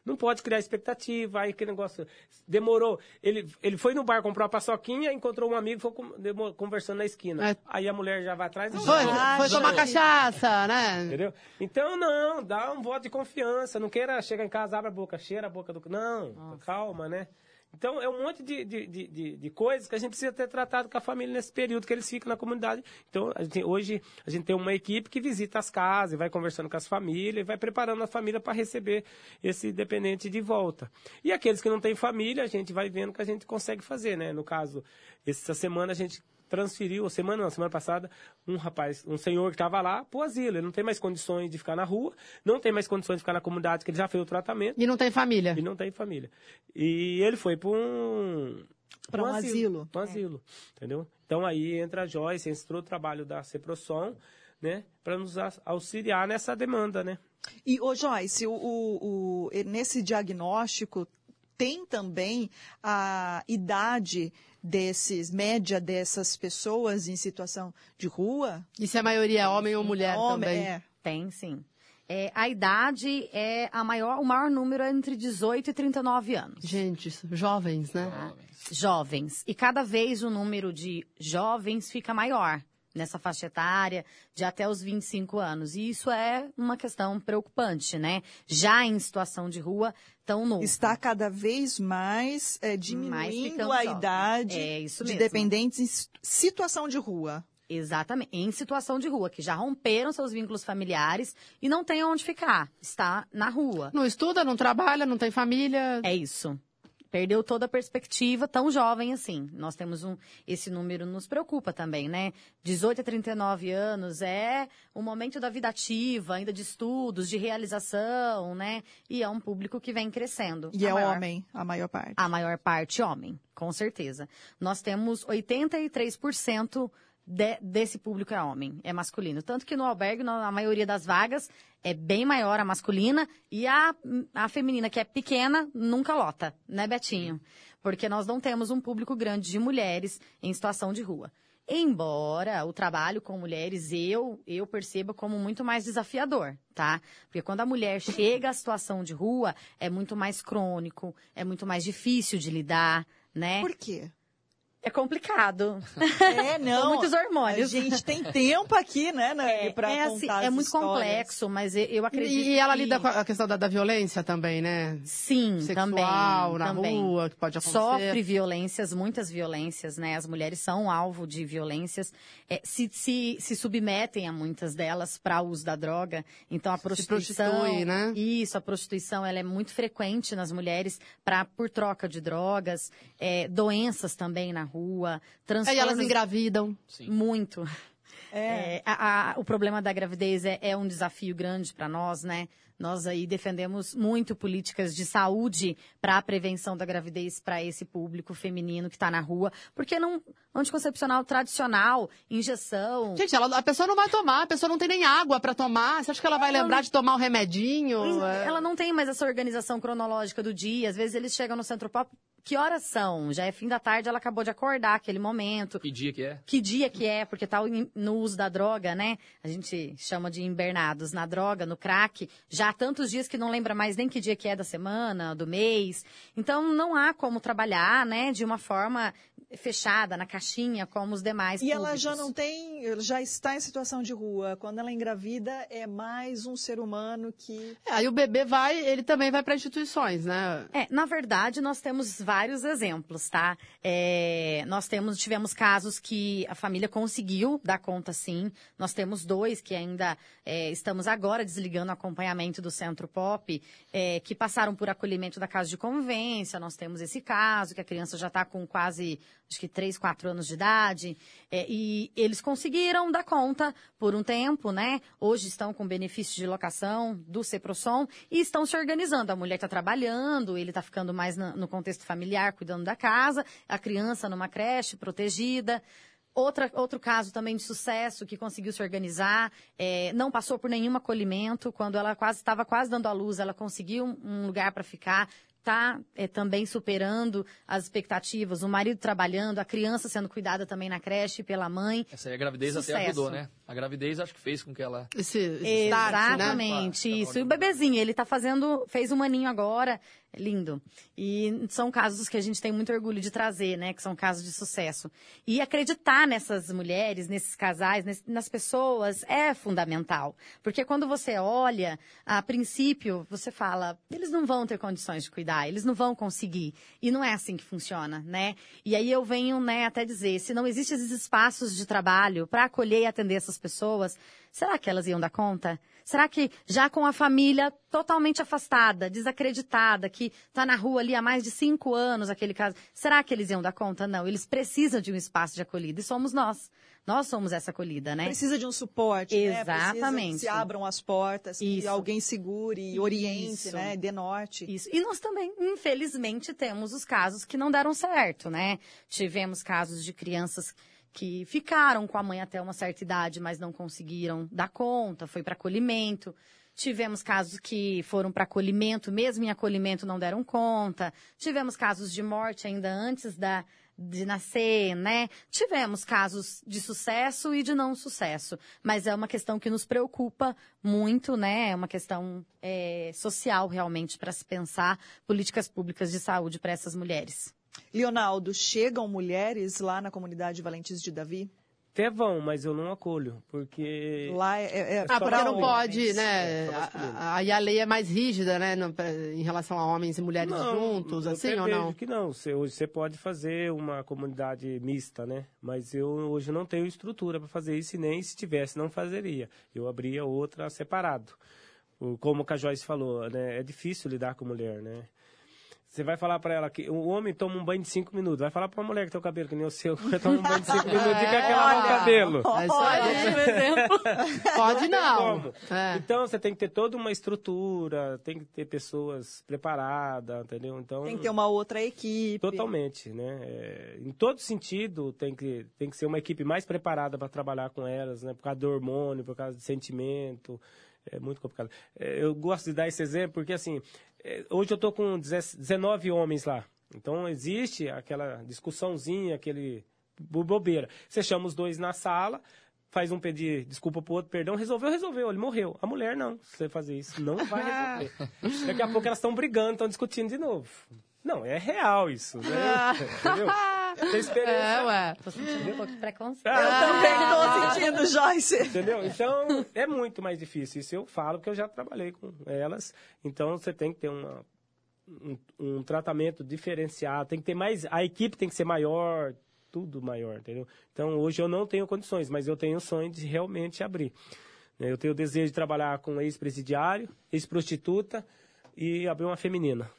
Não pode criar expectativa, aí aquele negócio demorou. Ele, ele foi no bar, comprou uma paçoquinha, encontrou um amigo, foi com- conversando na esquina. É. Aí a mulher já vai atrás. Foi, Ah, foi tomar cachaça, né? Entendeu? Então, não, dá um voto de confiança. Não queira chegar em casa, abre a boca, cheira a boca do. Não, calma, né? Então, é um monte de, de, de, de, coisas que a gente precisa ter tratado com a família nesse período que eles ficam na comunidade. Então, a gente, hoje, a gente tem uma equipe que visita as casas, vai conversando com as famílias, vai preparando a família para receber esse dependente de volta. E aqueles que não têm família, a gente vai vendo que a gente consegue fazer, né? No caso, essa semana a gente transferiu, semana não, semana passada, um rapaz, um senhor que estava lá pro asilo. Ele não tem mais condições de ficar na rua, não tem mais condições de ficar na comunidade, que ele já fez o tratamento E não tem família. e não tem família. E ele foi para um Pra um asilo. pra Um asilo, entendeu? Então aí entra a Joyce, entrou o trabalho da Ceprosom, né, para nos a- auxiliar nessa demanda, né? E, ô Joyce, o, o- o- nesse diagnóstico tem também a idade desses, média dessas pessoas em situação de rua? E se a maioria é homem ou mulher Homem, também? é. Tem, sim. É, a idade é a maior, o maior número é entre 18 e 39 anos. Gente, jovens, né? Jovens. E cada vez o número de jovens fica maior nessa faixa etária de até os 25 anos. E isso é uma questão preocupante, né? Já em situação de rua, tão novo. Está cada vez mais é, Mais diminuindo ficando a jovem. idade É isso de mesmo. dependentes em situação de rua. Exatamente. Em situação de rua, que já romperam seus vínculos familiares e não tem onde ficar. Está na rua. Não estuda, não trabalha, não tem família. É isso. Perdeu toda a perspectiva, tão jovem assim. Nós temos um. Esse número nos preocupa também, né? 18 a 39 anos é o momento da vida ativa, ainda de estudos, de realização, né? E é um público que vem crescendo. E A é maior- homem, a maior parte. A maior parte homem, com certeza. Nós temos 83% de- desse público é homem, é masculino. Tanto que no albergue, na maioria das vagas, é bem maior a masculina e a, a feminina, que é pequena, nunca lota, né, Betinho? Porque nós não temos um público grande de mulheres em situação de rua. Embora o trabalho com mulheres eu eu perceba como muito mais desafiador, tá? Porque quando a mulher chega à situação de rua, é muito mais crônico, é muito mais difícil de lidar, né? Por quê? É complicado. É, não. muitos hormônios. A gente tem tempo aqui, né, Nani, pra é, contar assim, as é muito histórias. complexo, mas eu, acredito E, e ela que- lida com a questão da, da violência também, né? Sim, Sexual, também. na também. rua, que pode acontecer. Sofre violências, muitas violências, né? As mulheres são alvo de violências, é, se, se, se submetem a muitas delas para uso da droga. Então a prostituição, prostitui, né? isso, a prostituição, ela é muito frequente nas mulheres para por troca de drogas, é, doenças também na rua, Aí elas engravidam. Sim. muito. É. É, a- a- o problema da gravidez é, é um desafio grande para nós, né? Nós aí defendemos muito políticas de saúde para a prevenção da gravidez para esse público feminino que está na rua, porque não anticoncepcional tradicional, injeção. Gente, ela, a pessoa não vai tomar, a pessoa não tem nem água pra tomar. Você acha que ela vai Ela lembrar não- de tomar um remedinho? É. Ela não tem mais essa organização cronológica do dia. Às vezes eles chegam no centro pop. Que horas são? Já é fim da tarde, ela acabou de acordar aquele momento. Que dia que é? que dia que é, porque tá no uso da droga, né? A gente chama de invernados na droga, no crack, já há tantos dias que não lembra mais nem que dia que é da semana, do mês. Então não há como trabalhar, né, de uma forma fechada, na caixinha, como os demais E ela já públicos. não tem, já está em situação de rua. Quando ela engravida, é mais um ser humano que. É, aí o bebê vai, ele também vai pra instituições, né? É, na verdade, nós temos vários exemplos, tá? É, nós temos, tivemos casos que a família conseguiu dar conta, sim. Nós temos dois que ainda é, estamos agora desligando o acompanhamento do Centro Pop, é, que passaram por acolhimento da casa de convivência. Nós temos esse caso, que a criança já está com quase, acho que três, quatro anos de idade. É, e eles conseguiram dar conta por um tempo, né? Hoje estão com benefício de locação do Ceprosom e estão se organizando. A mulher está trabalhando, ele está ficando mais na- no contexto familiar, cuidando da casa, a criança numa creche protegida. Outra, outro caso também de sucesso que conseguiu se organizar, é, não passou por nenhum acolhimento. Quando ela quase estava quase dando à luz, ela conseguiu um, um lugar para ficar. Está também superando as expectativas. O marido trabalhando, a criança sendo cuidada também na creche pela mãe. Essa aí a gravidez Sucesso. até ajudou, né? A gravidez acho que fez com que ela. Esse, esse start, né? Exatamente, Claro, isso. tá E o bebezinho, ele tá fazendo, fez um aninho agora, lindo. E são casos que a gente tem muito orgulho de trazer, né? Que são casos de sucesso. E acreditar nessas mulheres, nesses casais, nas pessoas, é fundamental. Porque quando você olha, a princípio, você fala, eles não vão ter condições de cuidar, eles não vão conseguir. E não é assim que funciona, né? E aí eu venho, né, até dizer, se não existem esses espaços de trabalho para acolher e atender essas pessoas, será que elas iam dar conta? Será que já com a família totalmente afastada, desacreditada, que está na rua ali há mais de cinco anos, aquele caso, será que eles iam dar conta? Não, eles precisam de um espaço de acolhida e somos nós. Nós somos essa acolhida, né? Precisa de um suporte, né? Exatamente. que se abram as portas, que Isso. alguém segure e oriente, né? Dê norte. Isso. E nós também, infelizmente, temos os casos que não deram certo, né? Tivemos casos de crianças que ficaram com a mãe até uma certa idade, mas não conseguiram dar conta, foi para acolhimento. Tivemos casos que foram para acolhimento, mesmo em acolhimento não deram conta. Tivemos casos de morte ainda antes da, de nascer, né? Tivemos casos de sucesso e de não sucesso. Mas é uma questão que nos preocupa muito, né? É uma questão é, social realmente para se pensar políticas públicas de saúde para essas mulheres. Leonardo, chegam mulheres lá na comunidade Valentes de Davi? Até vão, mas eu não acolho, porque... Lá é, é, é Ah, porque não homens. pode, É, né? só A- masculino. a- Aí a lei é mais rígida, né? no- em relação a homens e mulheres juntos, eu assim ou não? que não. Você, hoje você pode fazer uma comunidade mista, né? Mas eu hoje não tenho estrutura para fazer isso e nem se tivesse não fazeria. Eu abria outra separado. Como o Joyce falou, né? É difícil lidar com mulher, né? Você vai falar pra ela que o homem toma um banho de cinco minutos. Vai falar pra uma mulher que tem o cabelo que nem o seu, vai tomar um banho de cinco minutos e quer que ela lava o Olha. cabelo. É. Ótimo exemplo. Pode não. É. Então você tem que ter toda uma estrutura, tem que ter pessoas preparadas, entendeu? Então Tem que ter uma outra equipe. totalmente, né? É, em todo sentido tem que tem que ser uma equipe mais preparada para trabalhar com elas, né? Por causa do hormônio, por causa do sentimento, é muito complicado. É, eu gosto de dar esse exemplo porque assim, é, hoje eu estou com 19 homens lá, então existe aquela discussãozinha, aquele bo- bobeira. Você chama os dois na sala, faz um pedir desculpa pro outro, perdão, resolveu, resolveu, ele morreu. A mulher não, se você fazer isso, não vai resolver. Daqui a pouco elas estão brigando, estão discutindo de novo. Não, é real isso, né? Entendeu? Tem experiência. É, ué. Tô sentindo um pouco de preconceito. Eu também estou sentindo, Joyce. Entendeu? Então, é muito mais difícil. Isso eu falo porque eu já trabalhei com elas. Então, você tem que ter uma, um, um tratamento diferenciado. Tem que ter mais... A equipe tem que ser maior, tudo maior, entendeu? Então, hoje eu não tenho condições, mas eu tenho o sonho de realmente abrir. né? Eu tenho o desejo de trabalhar com ex-presidiário, ex-prostituta e abrir uma feminina.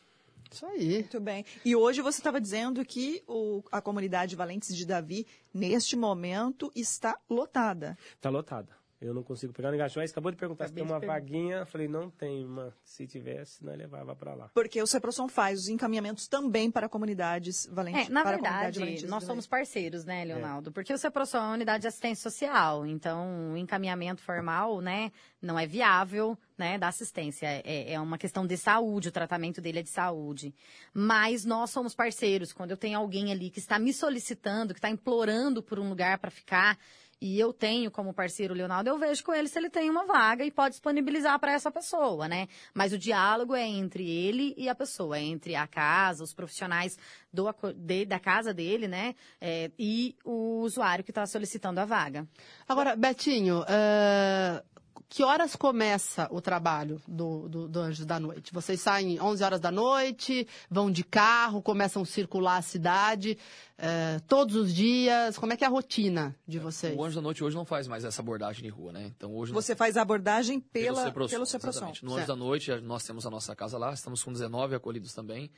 Isso aí. Muito bem. E hoje você estava dizendo que o- a comunidade Valentes de Davi, neste momento, está lotada. Tá lotada. Eu não consigo pegar. A Joyce acabou de perguntar Acabei se tem uma vaguinha. Falei, não tem, mas se tivesse, nós levava para lá. Porque o Ceprosom faz os encaminhamentos também para comunidades valentes. É, na verdade, nós somos parceiros, né, Leonardo? Porque o CEPROSOL é uma unidade de assistência social, então o encaminhamento formal, né, não é viável, né, da assistência. É, é uma questão de saúde, o tratamento dele é de saúde. Mas nós somos parceiros. Quando eu tenho alguém ali que está me solicitando, que está implorando por um lugar para ficar, e eu tenho como parceiro o Leonardo, eu vejo com ele se ele tem uma vaga e pode disponibilizar para essa pessoa, né? Mas o diálogo é entre ele e a pessoa, é entre a casa, os profissionais do, de- da casa dele, né? É, e o usuário que está solicitando a vaga. Agora, Betinho, eh, que horas começa o trabalho do, do, do Anjos da Noite? Vocês saem 11 horas da noite, vão de carro, começam a circular a cidade eh, todos os dias? Como é que é a rotina de vocês? O Anjo da Noite hoje não faz mais essa abordagem de rua, né? Então hoje nós Você faz a abordagem Pelo pela, Ceprosom, pelo Ceprosom. exatamente. No Anjo Certo. da Noite, nós temos a nossa casa lá, estamos com 19 acolhidos também.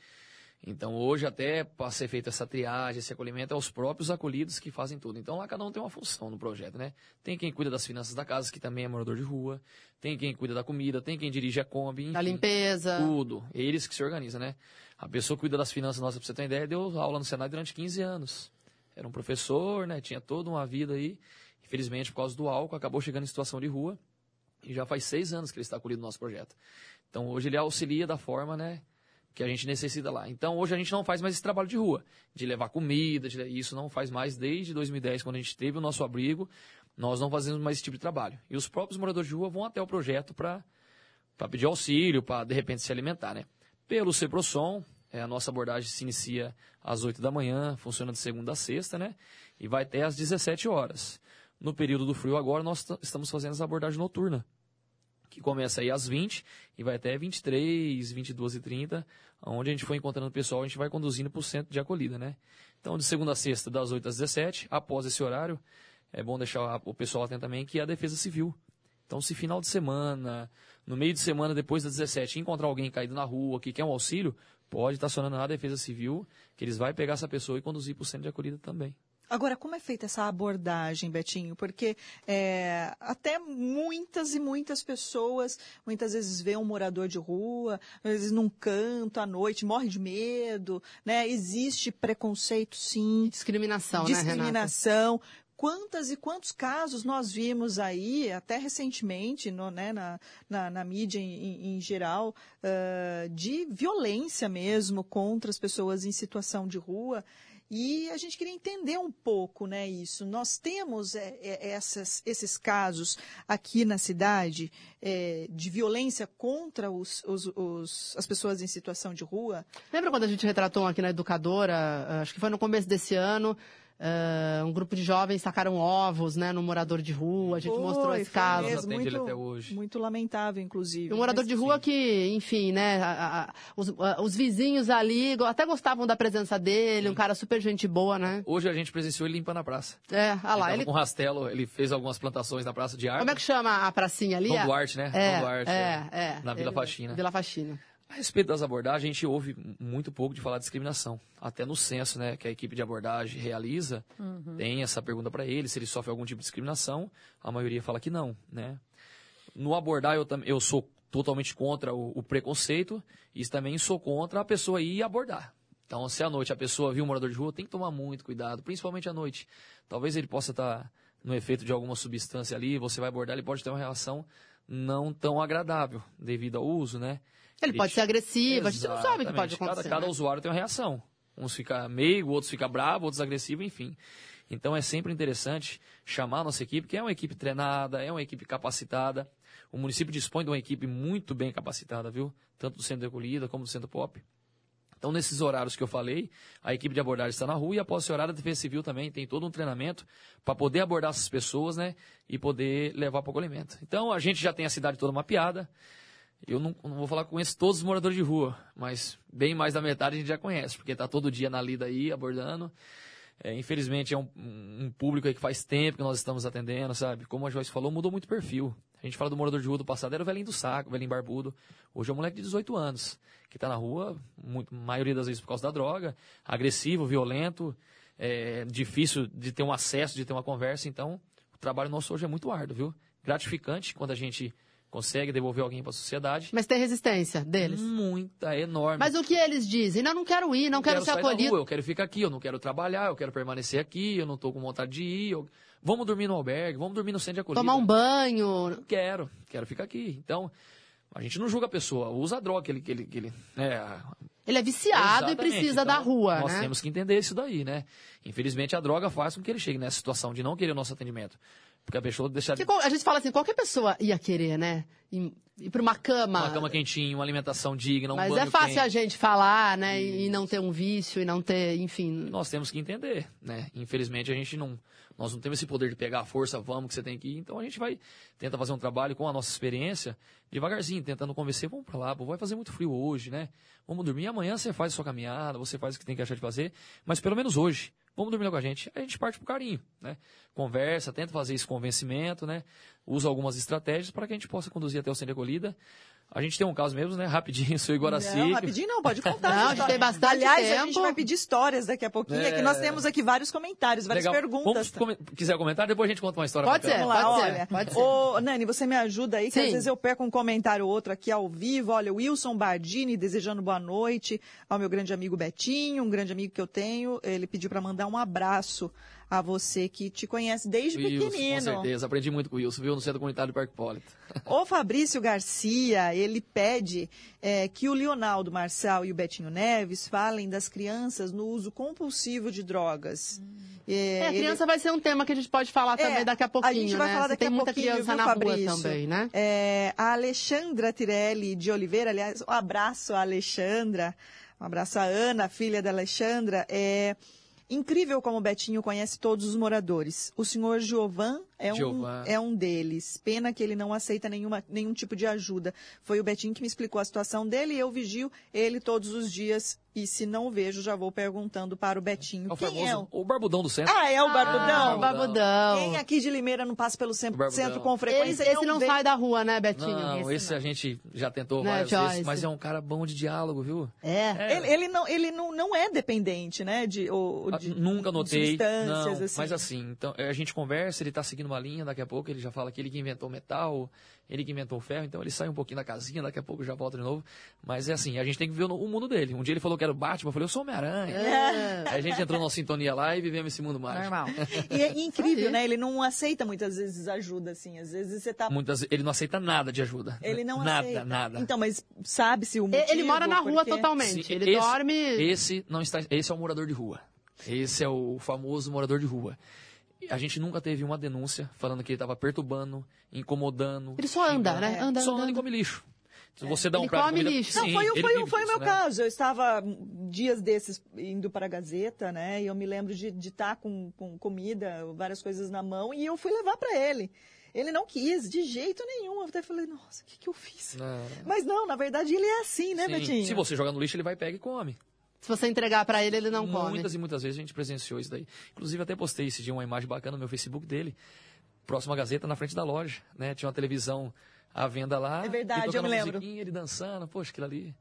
Então, hoje, até para ser feita essa triagem, esse acolhimento, é os próprios acolhidos que fazem tudo. Então, lá cada um tem uma função no projeto, né? Tem quem cuida das finanças da casa, que também é morador de rua. Tem quem cuida da comida, tem quem dirige a Kombi. A enfim, limpeza. Tudo. Eles que se organizam, né? A pessoa cuida das finanças nossa, pra você ter uma ideia, deu aula no Senado durante 15 anos. Era um professor, né? Tinha toda uma vida aí. Infelizmente, por causa do álcool, acabou chegando em situação de rua. E já faz seis anos que ele está acolhido no nosso projeto. Então, hoje ele auxilia da forma, né? Que a gente necessita lá. Então, hoje a gente não faz mais esse trabalho de rua. De levar comida, de... isso não faz mais desde 2010, quando a gente teve o nosso abrigo. Nós não fazemos mais esse tipo de trabalho. E os próprios moradores de rua vão até o projeto para pedir auxílio, para de repente se alimentar, né? Pelo Ceprosom, é, a nossa abordagem se inicia às 8 da manhã, funciona de segunda a sexta, né? E vai até às 17 horas. No período do frio agora, nós estamos fazendo essa abordagem noturna, que começa aí às 20 e vai até 23, 22 e 30, onde a gente for encontrando o pessoal, a gente vai conduzindo para o centro de acolhida, né? Então, de segunda a sexta, das 8 às 17, após esse horário, é bom deixar o pessoal atento também que é a Defesa Civil. Então, se final de semana, no meio de semana, depois das 17, encontrar alguém caído na rua que quer um auxílio, pode estar acionando a Defesa Civil, que eles vão pegar essa pessoa e conduzir para o centro de acolhida também. Agora, como é feita essa abordagem, Betinho? Porque é, até muitas e muitas pessoas, muitas vezes vê um morador de rua, às vezes num canto à noite, morre de medo, né? Existe preconceito, sim, Discriminação, né, discriminação. Quantas e quantos casos nós vimos aí, até recentemente, no, né, na, na, na mídia em, em geral, ah, de violência mesmo contra as pessoas em situação de rua. E a gente queria entender um pouco né, isso. Nós temos é, é, essas, esses casos aqui na cidade é, de violência contra os, os, os- as pessoas em situação de rua. Lembra quando a gente retratou aqui na educadora, ah, acho que foi no começo desse ano, ah, um grupo de jovens sacaram ovos, né, no morador de rua, a gente Foi, mostrou esse caso. mesmo, muito, até hoje. muito lamentável, inclusive. E um morador de rua que, enfim, né, a- a- os, a- os vizinhos ali até gostavam da presença dele, um cara super gente boa, né? Hoje a gente presenciou ele limpando a praça. É, ah lá, ele, ele... com rastelo, ele fez algumas plantações na Praça de Arte. Como é que chama a pracinha ali? Dom A- Duarte, né? É, Dom Duarte, é, é. Na Vila Ele- Faxina. Vila Faxina. A respeito das abordagens, a gente ouve muito pouco de falar de discriminação. Até no censo, né, que a equipe de abordagem realiza, tem essa pergunta para ele, se ele sofre algum tipo de discriminação. A maioria fala que não, né? No abordar, eu, eu sou totalmente contra o, o preconceito e também sou contra a pessoa ir abordar. Então, se à noite a pessoa viu um morador de rua, tem que tomar muito cuidado, principalmente à noite. Talvez ele possa estar no efeito de alguma substância ali, você vai abordar, ele pode ter uma reação não tão agradável devido ao uso, né? Ele pode ser agressivo, a gente não sabe o que pode Exatamente. Cada, acontecer. cada né? usuário tem uma reação. Uns fica meigo, outros fica bravo, outros agressivo, enfim. Então é sempre interessante chamar a nossa equipe, que é uma equipe treinada, é uma equipe capacitada. O município dispõe de uma equipe muito bem capacitada, viu? Tanto do Centro de Acolhida como do Centro Pop. Então, nesses horários que eu falei, a equipe de abordagem está na rua e após esse horário, a Defesa Civil também tem todo um treinamento para poder abordar essas pessoas, né? E poder levar para o acolhimento. Então, a gente já tem a cidade toda mapeada. Eu não, não vou falar que conheço todos os moradores de rua, mas bem mais da metade a gente já conhece, porque está todo dia na lida aí, abordando. É, infelizmente, é um, um público aí que faz tempo que nós estamos atendendo, sabe? Como a Joyce falou, mudou muito o perfil. A gente fala do morador de rua do passado, era o velhinho do saco, o velhinho barbudo. Hoje é um moleque de 18 anos, que está na rua, muito, maioria das vezes por causa da droga, agressivo, violento, é, difícil de ter um acesso, de ter uma conversa. Então, o trabalho nosso hoje é muito árduo, viu? Gratificante quando a gente consegue devolver alguém para a sociedade. Mas tem resistência deles. Muita, enorme. Mas o que eles dizem? Não, não quero ir, não, quero, ser sair da acolhido. eu quero ficar aqui, eu não quero trabalhar, eu quero permanecer aqui, eu não estou com vontade de ir. eu- Vamos dormir no albergue, vamos dormir no centro de acolhida. Tomar um banho. Não quero, quero ficar aqui. Então, a gente não julga a pessoa, usa a droga que ele... Que ele, que ele é, Ele é viciado e precisa Então, da rua, Nós né? temos que entender isso daí, né? Infelizmente, a droga faz com que ele chegue nessa situação de não querer o nosso atendimento. Porque a pessoa deixa Porque a gente fala assim, qualquer pessoa ia querer, né? Ir, pra uma cama. uma cama quentinha, uma alimentação digna, um Mas é fácil quente. a gente falar, né? E, e não ter um vício, e não ter, enfim. nós temos que entender, né? Infelizmente a gente não, nós não temos esse poder de pegar a força, vamos que você tem que ir. Então a gente vai tenta fazer um trabalho com a nossa experiência, devagarzinho, tentando convencer, vamos para lá, pô, vai fazer muito frio hoje, né? Vamos dormir, amanhã você faz a sua caminhada, você faz o que tem que achar de fazer, mas pelo menos hoje, vamos dormir com a gente. Aí a gente parte pro carinho, né? Conversa, tenta fazer esse convencimento, né? Usa algumas estratégias para que a gente possa conduzir até o centro acolhida. A gente tem um caso mesmo, né? Rapidinho, seu Iguaraci. Não, rapidinho não, pode contar. Não, a gente tem bastante Aliás, a tempo. gente vai pedir histórias daqui a pouquinho, é que nós temos aqui vários comentários, várias Legal. perguntas. Vamos, quiser comentar, depois a gente conta uma história Pode ser. Lá, pode ser, olha. pode ser. Ô, Nani, você me ajuda aí, que às Sim. vezes eu perco um comentário ou outro aqui ao vivo. Olha, o Wilson Bardini desejando boa noite ao meu grande amigo Betinho, um grande amigo que eu tenho. Ele pediu para mandar um abraço a você que te conhece desde Wilson, com pequenino. certeza. Aprendi muito com o Wilson, viu? No Centro Comunitário do Parque Hipólito. O Fabrício Garcia, ele pede é, que o Leonardo Marçal e o Betinho Neves falem das crianças no uso compulsivo de drogas. É, a ele- criança vai ser um tema que a gente pode falar É, também daqui a pouquinho, a gente vai né? falar daqui tem a muita pouquinho, criança viu, na rua Fabrício? também, né? É, a Alexandra Tirelli de Oliveira, aliás, um abraço a Alexandra, um abraço a Ana, filha da Alexandra. É incrível como o Betinho conhece todos os moradores. O senhor Giovan é, um, é um deles. Pena que ele não aceita nenhuma, nenhum tipo de ajuda. Foi o Betinho que me explicou a situação dele e eu vigio ele todos os dias. E se não vejo, já vou perguntando para o Betinho. É o Quem famoso, é o... o barbudão do centro. Ah, é o Ah, Barbudão? o Barbudão. Quem aqui de Limeira não passa pelo centro, centro com Esse, frequência? e esse não vê- sai da rua, né, Betinho? Não, esse, esse a gente já tentou Né, várias vezes, mas é um cara bom de diálogo, viu? É. Ele, ele não, ele não, não é dependente, né? De, ou, Ah, de Nunca notei. substâncias, Não, assim. mas assim, então a gente conversa, ele tá seguindo uma linha, daqui a pouco ele já fala que ele que inventou o metal, ele que inventou o ferro, então ele sai um pouquinho da casinha, daqui a pouco já volta de novo. Mas é assim, a gente tem que ver o, o mundo dele. Um dia ele falou que era o Batman, eu falei, eu sou Homem-Aranha. É. Aí a gente entrou numa sintonia lá e vivemos esse mundo mágico. Normal. E é incrível, né? Ele não aceita muitas vezes ajuda, assim. Às vezes você tá. Muitas, ele não aceita nada de ajuda. Ele não nada, aceita. Nada, Então, mas sabe-se o motivo? Ele mora na rua porque- totalmente. Sim, ele esse- dorme. Esse não está. Esse é o morador de rua. Esse é o famoso morador de rua. A gente nunca teve uma denúncia falando que ele estava perturbando, incomodando. Ele só anda, né? Anda, Só anda, anda e come lixo. Se você dá um Ele prato de come comida... lixo. Não, Sim, foi, o- ele foi, o- vive foi o meu né? caso. Eu estava dias desses indo para a Gazeta, né? E eu me lembro de estar com, com comida, várias coisas na mão, e eu fui levar para ele. Ele não quis, de jeito nenhum. Eu até falei, nossa, o que, que eu fiz? Não. Mas não, na verdade ele é assim, né, Sim. Betinho? Se você joga no lixo, ele vai pegar e come. Se você entregar pra ele, ele não come. Muitas e muitas vezes a gente presenciou isso daí. Inclusive, até postei esse dia uma imagem bacana no meu Facebook dele, próximo à Gazeta, na frente da loja. Né? Tinha uma televisão a venda lá. É verdade, eu me lembro. ele dançando, poxa, aquilo ali.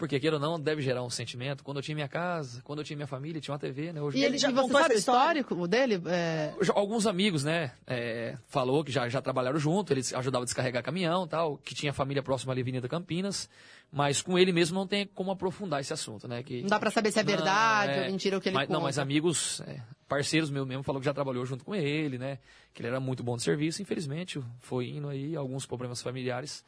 Porque queira ou não, deve gerar um sentimento. Quando eu tinha minha casa, quando eu tinha minha família, tinha uma TV, né? Hoje E ele já e você contou sabe histórico dele? É, Já- Alguns amigos, né, é, falou que já, já trabalharam junto, eles ajudavam a descarregar caminhão tal, que tinha família próxima ali, Avenida Campinas, mas com ele mesmo não tem como aprofundar esse assunto, né? Que, Não dá pra saber se é Não, verdade é, ou mentira o que ele mas, conta. Não, mas amigos, é, parceiros meus mesmo, falou que já trabalhou junto com ele, né? Que ele era muito bom de serviço, infelizmente foi indo aí alguns problemas familiares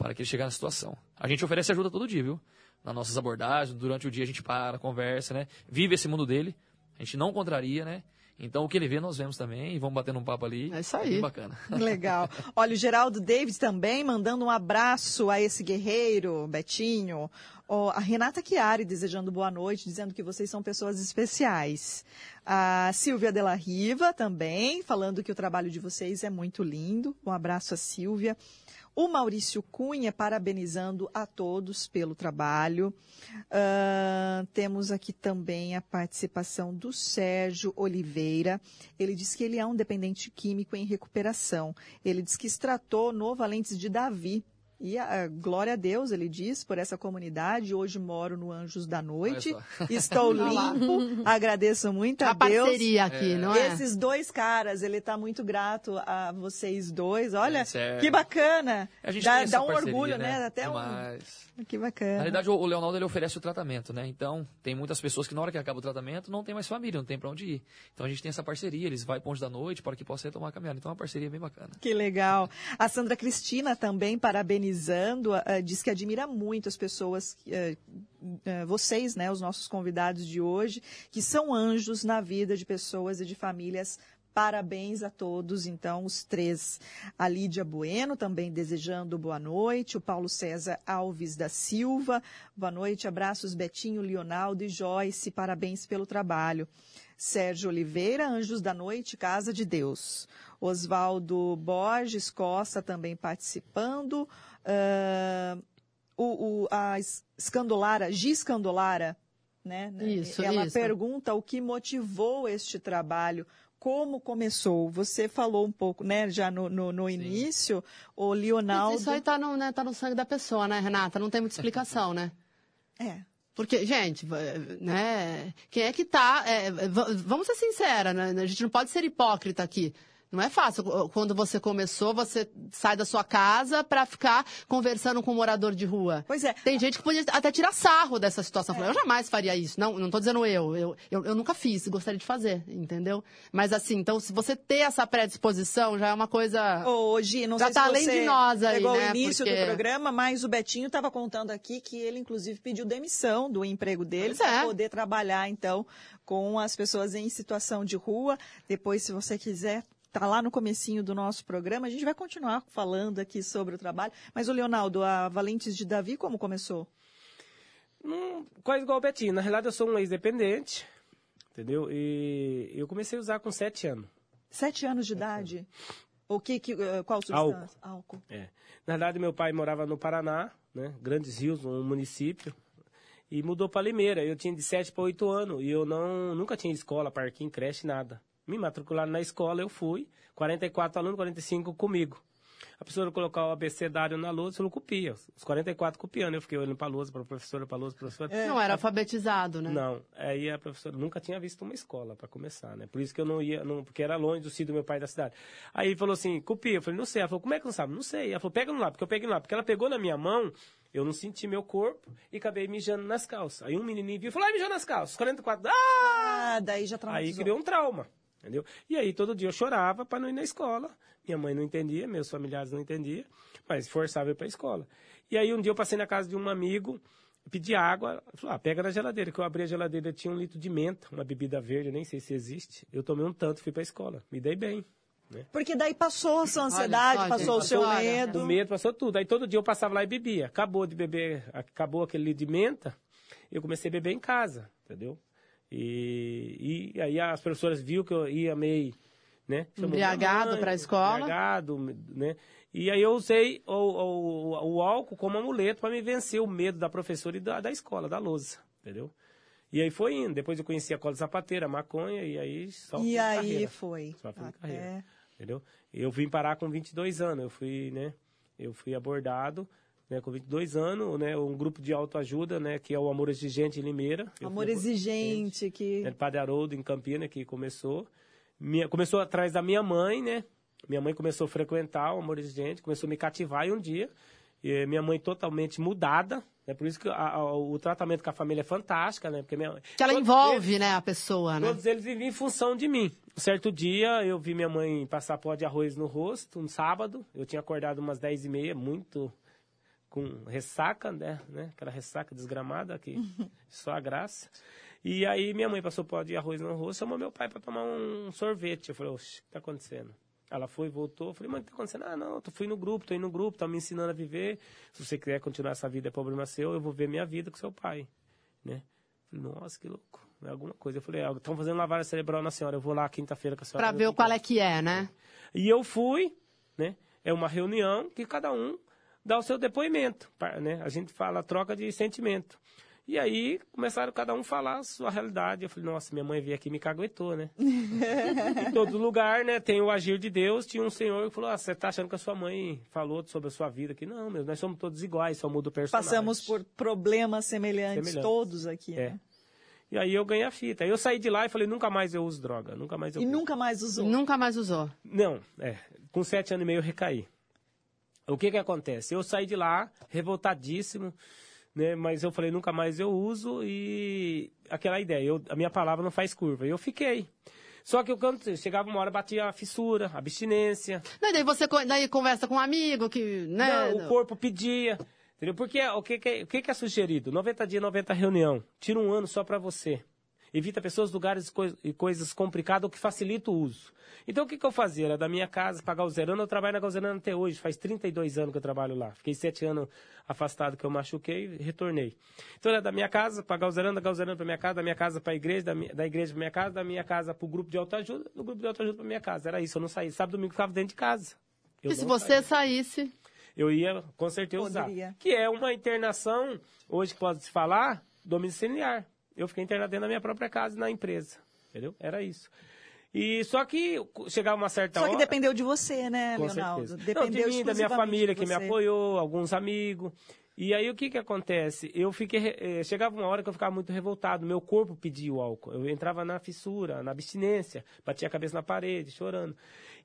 para que ele chegasse na situação. A gente oferece ajuda todo dia, viu? Nas nossas abordagens, durante o dia a gente para, conversa, né? Vive esse mundo dele, a gente não contraria, né? Então o que ele vê nós vemos também e vamos batendo um papo ali. É isso aí. bem bacana. Legal. Olha, o Geraldo David também mandando um abraço a esse guerreiro, Betinho. Ó, a Renata Chiari desejando boa noite, dizendo que vocês são pessoas especiais. A Silvia Della Riva também, falando que o trabalho de vocês é muito lindo. Um abraço a Silvia. O Maurício Cunha parabenizando a todos pelo trabalho. Ah, temos aqui também a participação do Sérgio Oliveira. Ele diz que ele é um dependente químico em recuperação. Ele diz que extratou no Valentes de Davi. E a, a glória a Deus, ele diz, por essa comunidade. Hoje moro no Anjos da Noite. Estou limpo. Agradeço muito a, a Deus. parceria aqui, não é? Esses dois caras, ele está muito grato a vocês dois. Olha, É, que bacana. A gente dá dá um parceria, orgulho, né? Até um. Demais. Que Na bacana. realidade, o o Leonardo ele oferece o tratamento, né? Então, tem muitas pessoas que na hora que acaba o tratamento não tem mais família, não tem para onde ir. Então a gente tem essa parceria, eles vai ponte da noite para que possa retomar a caminhada. Então é uma parceria bem bacana. Que legal. A Sandra Cristina também parabenizando, ah, diz que admira muito as pessoas, eh, vocês, né, os nossos convidados de hoje, que são anjos na vida de pessoas e de famílias. Parabéns a todos, então, os três. A Lídia Bueno também desejando boa noite. O Paulo César Alves da Silva. Boa noite, abraços Betinho, Leonardo e Joyce. Parabéns pelo trabalho. Sérgio Oliveira, Anjos da Noite, Casa de Deus. Oswaldo Borges Costa também participando. Ah, o, o- a Es- Escandolara, Gi Escandolara, né? Isso, Ela isso. pergunta o que motivou este trabalho. Como começou? Você falou um pouco, né, já no, no, no início, o Leonardo. Isso aí tá no, né, tá no sangue da pessoa, né, Renata? Não tem muita explicação, né? É. Porque, gente, né? Quem é que tá. é, vamos ser sinceras, né? A gente não pode ser hipócrita aqui. Não é fácil. Quando você começou, você sai da sua casa pra ficar conversando com um morador de rua. Pois é. Tem gente que podia até tirar sarro dessa situação. Falar, Eu jamais faria isso. Não, não tô dizendo eu. Eu, eu. eu nunca fiz, gostaria de fazer, entendeu? Mas assim, então, se você ter essa predisposição, já é uma coisa. Gi, não Já sei tá se além você de nós aí, pegou né? o início Porque- do programa, mas o Betinho estava contando aqui que ele, inclusive, pediu demissão do emprego dele Pois é. para poder trabalhar, então, com as pessoas em situação de rua. Depois, se você quiser, tá lá no comecinho do nosso programa. A gente vai continuar falando aqui sobre o trabalho. Mas, o Leonardo, a Valentes de Davi, como começou? Hum, quase igual o Betinho. Na realidade, eu sou um ex-dependente, entendeu? E eu comecei a usar com sete anos. Sete anos de idade. O que, que eh, qual substância? Álcool. É. Na verdade, meu pai morava no Paraná, né? Grandes Rios, um município. E mudou para Limeira. Eu tinha de 7 para 8 anos. E eu não, nunca tinha escola, parquinho, creche, nada. Me matricularam na escola, eu fui. 44 alunos, 45 comigo. A professora colocou o abecedário na lousa, falou, copia. Os 44 copiando. Eu fiquei olhando para a lousa, para a professora, para a lousa, professora. Não era alfabetizado, né? Não, aí a professora nunca tinha visto uma escola para começar, né? Por isso que eu não ia, não, porque era longe do sítio do meu pai da cidade. Aí falou assim, copia. Eu falei, não sei. Ela falou, como é que não sabe? Não sei. Ela falou, pega no lá, porque eu peguei no lá. Porque ela pegou na minha mão, eu não senti meu corpo e acabei mijando nas calças. Aí um menininho viu e falou, ai, mijou nas calças. 44, ah! Ah, daí já Aí traumatizou. criou um trauma, entendeu? E aí todo dia eu chorava para não ir na escola. Minha mãe não entendia, meus familiares não entendiam, mas forçava eu ir para a escola. E aí um dia eu passei na casa de um amigo, pedi água, falou, ah, pega na geladeira, que eu abri a geladeira, tinha um litro de menta, uma bebida verde, eu nem sei se existe. Eu tomei um tanto, fui para a escola, me dei bem. Porque daí passou a sua ansiedade, só, passou gente, o seu olha. medo. O medo passou tudo. Aí todo dia eu passava lá e bebia. Acabou de beber, acabou aquele litro de menta, eu comecei a beber em casa, entendeu? E, e aí as professoras viu que eu ia meio, né? Embriagado mãe, pra escola. Embriagado, né? E aí eu usei o, o, o álcool como amuleto para me vencer o medo da professora e da, da escola, da lousa, entendeu? E aí foi indo. Depois eu conheci a cola sapateira, a maconha, e aí só E aí carreira. foi. Só fui Até- carreira. Entendeu? Eu vim parar com 22 anos, eu fui, né? Eu fui abordado, né, com 22 anos, né, um grupo de autoajuda, né, que é o Amor Exigente em Limeira. Amor fui exigente, que... é Padre Haroldo, em Campina, que começou. Minha, começou atrás da minha mãe, né? Minha mãe começou a frequentar o Amor Exigente, começou a me cativar e um dia, eh, minha mãe totalmente mudada, é por isso que a- a- o tratamento com a família é fantástica, né? Porque minha, Que ela envolve, eles- né, a pessoa, né? Todos eles viviam em função de mim. Um certo dia, eu vi minha mãe passar pó de arroz no rosto, um sábado. Eu tinha acordado umas 10 e meia, muito com ressaca, né? né? Aquela ressaca desgramada, que só a graça. E aí minha mãe passou pó de arroz no rosto, chamou meu pai para tomar um sorvete. Eu falei, oxe, o que tá acontecendo? Ela foi, voltou. Eu falei, mãe, o que tá acontecendo? Ah, não, eu fui no grupo, tô indo no grupo, tá me ensinando a viver. Se você quiser continuar essa vida, é problema seu, eu vou ver minha vida com seu pai, né? Falei, nossa, que louco. É alguma coisa. Eu falei, estão fazendo lavagem cerebral na senhora. Eu vou lá quinta-feira com a senhora. Pra ver qual é que é, né? E eu fui, né? É uma reunião que cada um dá o seu depoimento, né? A gente fala troca de sentimento. E aí começaram cada um falar a sua realidade. Eu falei, nossa, minha mãe veio aqui e me caguetou, né? em todo lugar, né? Tem o agir de Deus. Tinha um senhor que falou, ah, você tá achando que a sua mãe falou sobre a sua vida aqui? Não, meu, nós somos todos iguais, só muda o personagem. Passamos por problemas semelhantes, Semelhantes. todos aqui. É. né? E aí eu ganhei a fita. Aí eu saí de lá e falei, nunca mais eu uso droga, nunca mais eu E bebo. nunca mais usou. Nunca mais usou. Não, é. Com sete anos e meio eu recaí. O que que acontece? Eu saí de lá revoltadíssimo, né? Mas eu falei, nunca mais eu uso e aquela ideia, eu, a minha palavra não faz curva. E eu fiquei. Só que eu, chegava uma hora, batia a fissura, a abstinência. Não, daí você daí conversa com um amigo que, né? Não, o corpo pedia. Entendeu? Porque o que, que, é- o que, que é sugerido? 90 dias, 90 reunião. Tira um ano só para você. Evita pessoas, lugares e coi- e coisas complicadas, o que facilita o uso. Então, o que, que eu fazia? Era da minha casa para Galzerano. Eu trabalho na Galzerano até hoje. Faz 32 anos que eu trabalho lá. Fiquei sete anos afastado que eu machuquei e retornei. Então, era da minha casa para Galzerano, da Galzerano para minha casa, da minha casa para a igreja, da, minha- da igreja para minha casa, da minha casa para o grupo de autoajuda, do grupo de autoajuda para minha casa. Era isso, eu não saía. Sábado e domingo eu ficava dentro de casa. Eu Que se você saía saísse. eu ia com certeza usar. Poderia. Que é uma internação, hoje pode se falar, domiciliar. Eu fiquei internado dentro da minha própria casa, na empresa. Entendeu? Era isso. E só que chegava uma certa Só hora. que dependeu de você, né, Com Leonardo? certeza. Dependeu Não, de mim, da minha família que me apoiou, alguns amigos. E aí o que que acontece? Eu fiquei, eh, chegava uma hora que eu ficava muito revoltado, meu corpo pedia o álcool. Eu entrava na fissura, na abstinência, batia a cabeça na parede, chorando.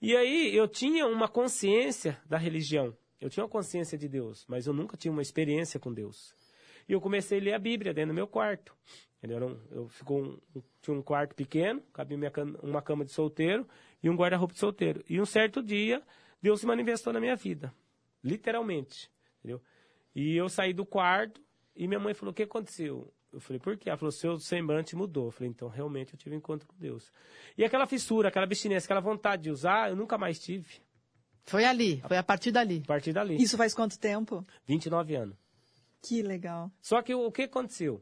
E aí eu tinha uma consciência da religião. Eu tinha uma consciência de Deus, mas eu nunca tinha uma experiência com Deus. E eu comecei a ler a Bíblia dentro do meu quarto. Entendeu? Um- eu ficou um- um- tinha um quarto pequeno, cabia minha cama- uma cama de solteiro e um guarda-roupa de solteiro. E um certo dia, Deus se manifestou na minha vida. Literalmente. Entendeu? E eu saí do quarto e minha mãe falou: O que aconteceu? Eu falei: Por quê? Ela falou: Seu semblante mudou. Eu falei: Então, realmente, eu tive um encontro com Deus. E aquela fissura, aquela abstinência, aquela vontade de usar, eu nunca mais tive. Foi ali, foi a partir dali. A partir dali. Isso faz quanto tempo? 29 anos. Que legal. Só que o, o que aconteceu?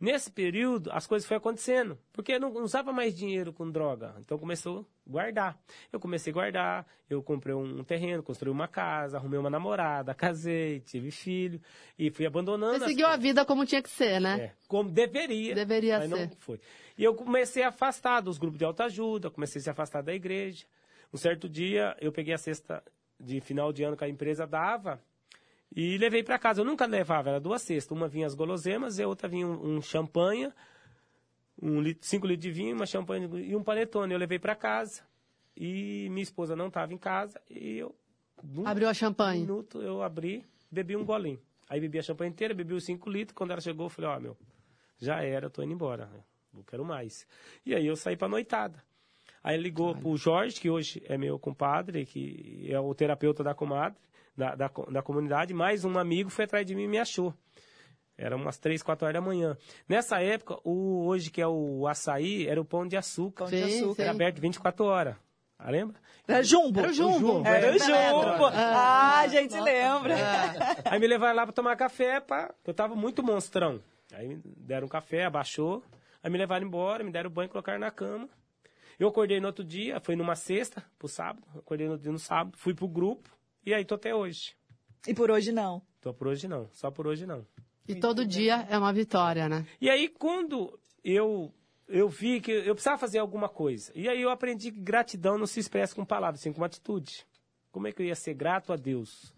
Nesse período, as coisas foram acontecendo. Porque eu não não usava mais dinheiro com droga. Então começou a guardar. Eu comecei a guardar, eu comprei um terreno, construí uma casa, arrumei uma namorada, casei, tive filho e fui abandonando. Você seguiu a coisas. vida como tinha que ser, né? É, como deveria. Deveria mas ser. não foi. E eu comecei a afastar dos grupos de autoajuda, comecei a se afastar da igreja. Um certo dia, eu peguei a cesta de final de ano que a empresa dava e levei para casa. Eu nunca levava, era duas cestas. Uma vinha as guloseimas e a outra vinha um, um champanhe, um lit- cinco litros de vinho, uma champanhe e um panetone. Eu levei para casa e minha esposa não estava em casa e eu... num Abriu a champanhe. minuto eu abri, bebi um golinho. Aí bebi a champanhe inteira, bebi os cinco litros. Quando ela chegou, eu falei, ó, meu, já era, eu tô indo embora. Não quero mais. E aí eu saí pra noitada. Aí ligou pro Jorge, que hoje é meu compadre, que é o terapeuta da comadre, da, da, da comunidade, mais um amigo foi atrás de mim e me achou. Era umas três, quatro horas da manhã. Nessa época, o hoje que é o açaí, era o pão de açúcar. Pão de Sim, açúcar. Era aberto 24 horas. Ah, lembra? Era jumbo. Era o jumbo. Era o Era jumbo. Ah, a gente lembra. Aí me levaram lá pra tomar café, pá, que eu tava muito monstrão. Aí me deram um café, abaixou. Aí me levaram embora, me deram banho, colocaram na cama. Eu acordei no outro dia, foi numa sexta, pro sábado. Acordei no dia no sábado, fui pro grupo. E aí tô até hoje. E por hoje não. Tô por hoje não, só por hoje não. E todo dia é uma vitória, né? E aí quando eu eu vi que eu precisava fazer alguma coisa. E aí eu aprendi que gratidão não se expressa com palavras, sim com atitude. Como é que eu ia ser grato a Deus?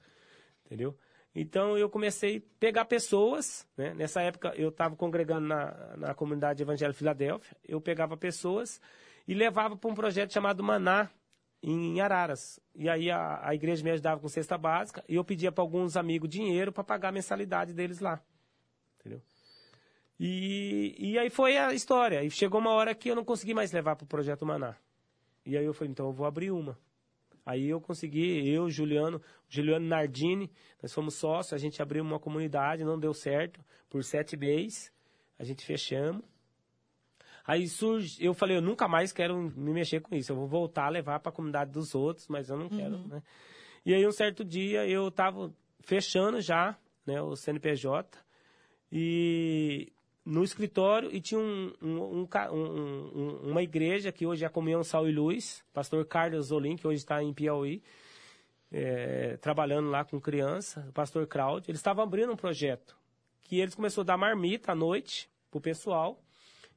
entendeu? Então eu comecei a pegar pessoas, né? Nessa época eu estava congregando na, na comunidade Evangelho Filadélfia, eu pegava pessoas e levava para um projeto chamado Maná, em Araras. E aí a, a igreja me ajudava com cesta básica e eu pedia para alguns amigos dinheiro para pagar a mensalidade deles lá. Entendeu? E, e aí foi a história. E chegou uma hora que eu não consegui mais levar para o Projeto Maná. E aí eu falei, então eu vou abrir uma. Aí eu consegui, eu, Juliano, Juliano Nardini, nós fomos sócios, a gente abriu uma comunidade, não deu certo, por sete meses, a gente fechamos. Aí surge, eu falei, eu nunca mais quero me mexer com isso, eu vou voltar a levar para a comunidade dos outros, mas eu não quero, uhum. né? E aí um certo dia eu estava fechando já, né, o CNPJ, e no escritório e tinha um, um, um, uma igreja que hoje é a Comunhão Sal e Luz, pastor Carlos Zolim, que hoje está em Piauí, é, trabalhando lá com criança, o pastor Claudio, eles estavam abrindo um projeto, que eles começaram a dar marmita à noite para o pessoal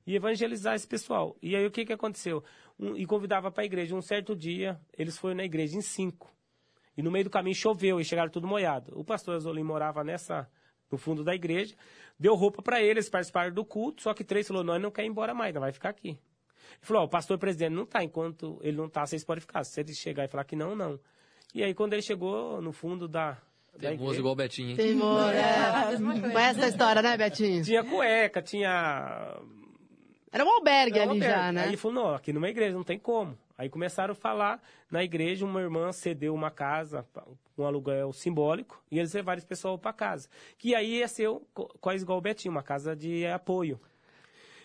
e evangelizar esse pessoal. E aí o que, que aconteceu? e convidava para a igreja. Um certo dia, eles foram na igreja em cinco. E no meio do caminho choveu e chegaram tudo molhado. O pastor Zolim morava nessa no fundo da igreja deu roupa para eles, participaram do culto, só que três falou, nós não quer ir embora mais, não vai ficar aqui. Ele falou, oh, o pastor presidente não está, enquanto ele não está, vocês podem ficar. Se ele chegar e falar que não, não. E aí, quando ele chegou no fundo da, Teimoso igual o Betinho, hein? Teimoso, é. Conhece essa história, né, Betinho? Tinha cueca, tinha... Era um albergue Era um ali albergue. já, né? Aí ele falou, não, aqui numa igreja não tem como. Aí começaram a falar, na igreja uma irmã cedeu uma casa, um aluguel simbólico, e eles levaram esse pessoal para casa. Que aí ia ser quase igual o Betinho, uma casa de apoio.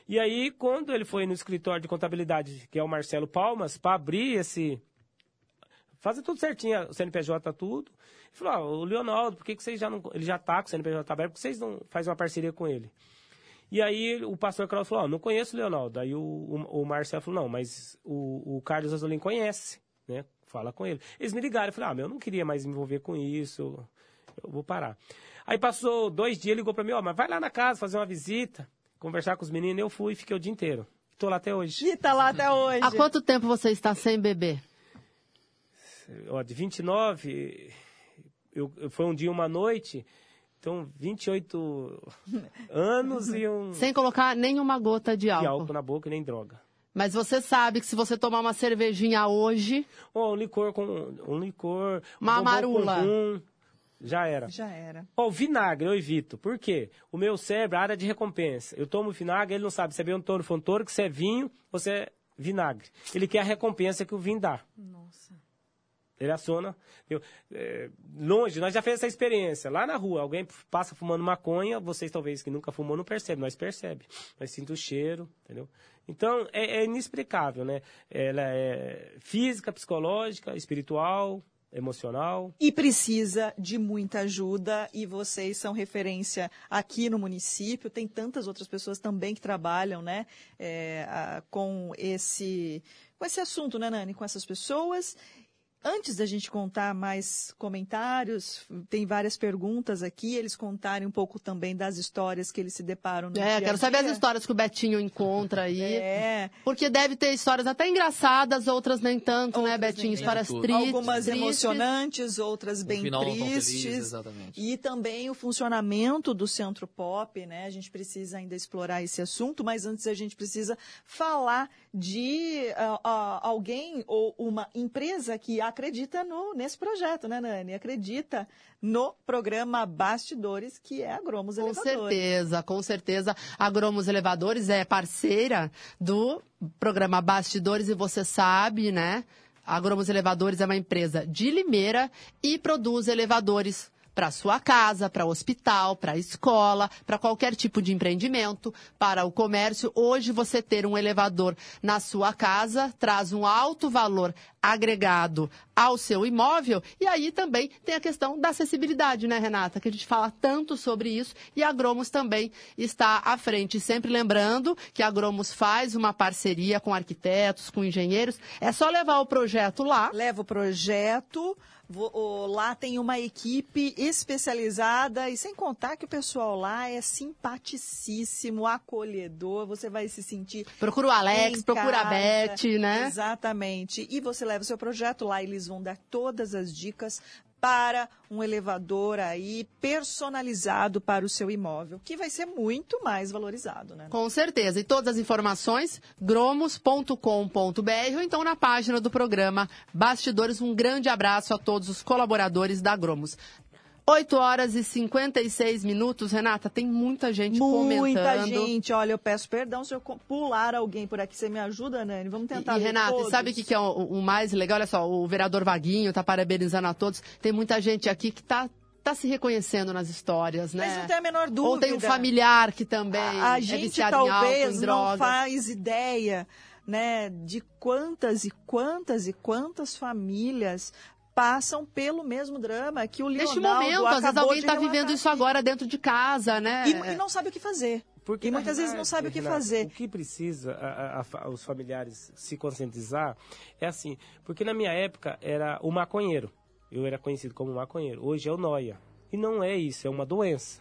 E aí, quando ele foi no escritório de contabilidade, que é o Marcelo Palmas, para abrir esse. Fazer tudo certinho, o CNPJ tudo. Ele falou: ah, o Leonardo, por que, que vocês já não. Ele já está com o CNPJ aberto, por que vocês não fazem uma parceria com ele? E aí o pastor Carlos falou, oh, não conheço o Leonardo. Aí o, o, o Marcelo falou, não, mas o, o Carlos Azolim conhece, né? Fala com ele. Eles me ligaram, eu falei, ah, meu, eu não queria mais me envolver com isso, eu vou parar. Aí passou dois dias, ligou para mim, ó, oh, mas vai lá na casa fazer uma visita, conversar com os meninos. Eu fui e fiquei o dia inteiro. Estou lá até hoje. E tá lá até hoje. Há quanto tempo você está sem beber? Ó, de 29, eu, foi um dia, uma noite, então, 28 anos e um. Sem colocar nenhuma gota de álcool. De álcool na boca e nem droga. Mas você sabe que se você tomar uma cervejinha hoje. Oh, um licor com. Um licor. Uma um marula. Comum, já era. Já era. Ó, oh, vinagre eu evito. Por quê? O meu cérebro é área de recompensa. Eu tomo vinagre, ele não sabe se é bem um fontouro, que se é vinho ou se é vinagre. Ele quer a recompensa que o vinho dá. Nossa. Ele aciona. Eu, é, longe, nós já fizemos essa experiência. Lá na rua, alguém passa fumando maconha, vocês talvez que nunca fumou não percebem, nós percebe. Nós sinto o cheiro, entendeu? Então, é, é inexplicável, né? Ela é física, psicológica, espiritual, emocional. E precisa de muita ajuda e vocês são referência aqui no município. Tem tantas outras pessoas também que trabalham, né, é, a, com esse com esse assunto, né, Nani, com essas pessoas Antes da gente contar mais comentários, tem várias perguntas aqui, eles contarem um pouco também das histórias que eles se deparam no É, dia quero saber as histórias que o Betinho encontra aí. É. Porque deve ter histórias até engraçadas, outras nem tanto, né, outras né, Betinho? Histórias tristes. Algumas tristes. emocionantes, outras bem tristes. Feliz, e também o funcionamento do Centro Pop, né? A gente precisa ainda explorar esse assunto, mas antes a gente precisa falar de uh, uh, alguém ou uma empresa que acredita no, nesse projeto, né, Nani? Acredita no programa Bastidores, que é a Gromos com Elevadores. Com certeza, com certeza. A Gromos Elevadores é parceira do programa Bastidores e você sabe, né? A Gromos Elevadores é uma empresa de Limeira e produz elevadores para sua casa, para hospital, para escola, para qualquer tipo de empreendimento, para o comércio. Hoje você ter um elevador na sua casa traz um alto valor agregado ao seu imóvel e aí também tem a questão da acessibilidade, né, Renata? Que a gente fala tanto sobre isso e a Gromos também está à frente. Sempre lembrando que a Gromos faz uma parceria com arquitetos, com engenheiros. É só levar o projeto lá. Leva o projeto lá tem uma equipe especializada e sem contar que o pessoal lá é simpaticíssimo, acolhedor, você vai se sentir. Procura o Alex, procura a Beth, né? Exatamente. E você leva o seu projeto lá, eles vão dar todas as dicas para um elevador aí personalizado para o seu imóvel, que vai ser muito mais valorizado, né? Com certeza. E todas as informações, gromos.com.br ou então na página do programa Bastidores. Um grande abraço a todos os colaboradores da Gromos. 8 horas e 56 minutos. Renata, tem muita gente Muita comentando. gente. Olha, eu peço perdão se eu pular alguém por aqui. Você me ajuda, Nani? Vamos tentar E, Renata, todos. sabe o que, que é o, o mais legal? Olha só, o vereador Vaguinho está parabenizando a todos. Tem muita gente aqui que está tá se reconhecendo nas histórias, né? Mas não tem a menor dúvida. Ou tem um familiar que também A, a é gente viciado em álcool, talvez em não faz ideia, né, de quantas e quantas e quantas famílias passam pelo mesmo drama que o Leonardo Neste momento, às vezes alguém está vivendo isso agora dentro de casa, né? E, e não sabe o que fazer. Porque, e muitas vezes não sabe o que fazer. O que precisa a- a- a os familiares se conscientizar é assim, porque na minha época era o maconheiro. Eu era conhecido como maconheiro. Hoje é o noia. E não é isso, é uma doença.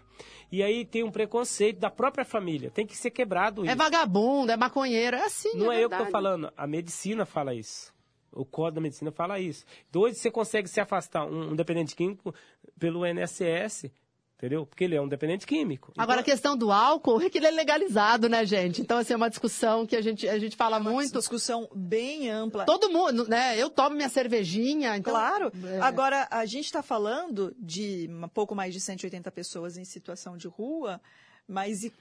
E aí tem um preconceito da própria família. Tem que ser quebrado É isso. vagabundo, é maconheiro, é assim, Não é, eu que estou falando, a medicina fala isso. O Código da Medicina fala isso. Então, hoje você consegue se afastar um, um dependente químico pelo NSS, entendeu? Porque ele é um dependente químico. Agora, a Então, questão do álcool é que ele é legalizado, né, gente? Então, assim, é uma discussão que a gente, a gente fala muito. Discussão bem ampla. Todo mundo, né? Eu tomo minha cervejinha, então... Claro. É. Agora, a gente está falando de um pouco mais de 180 pessoas em situação de rua, mas e-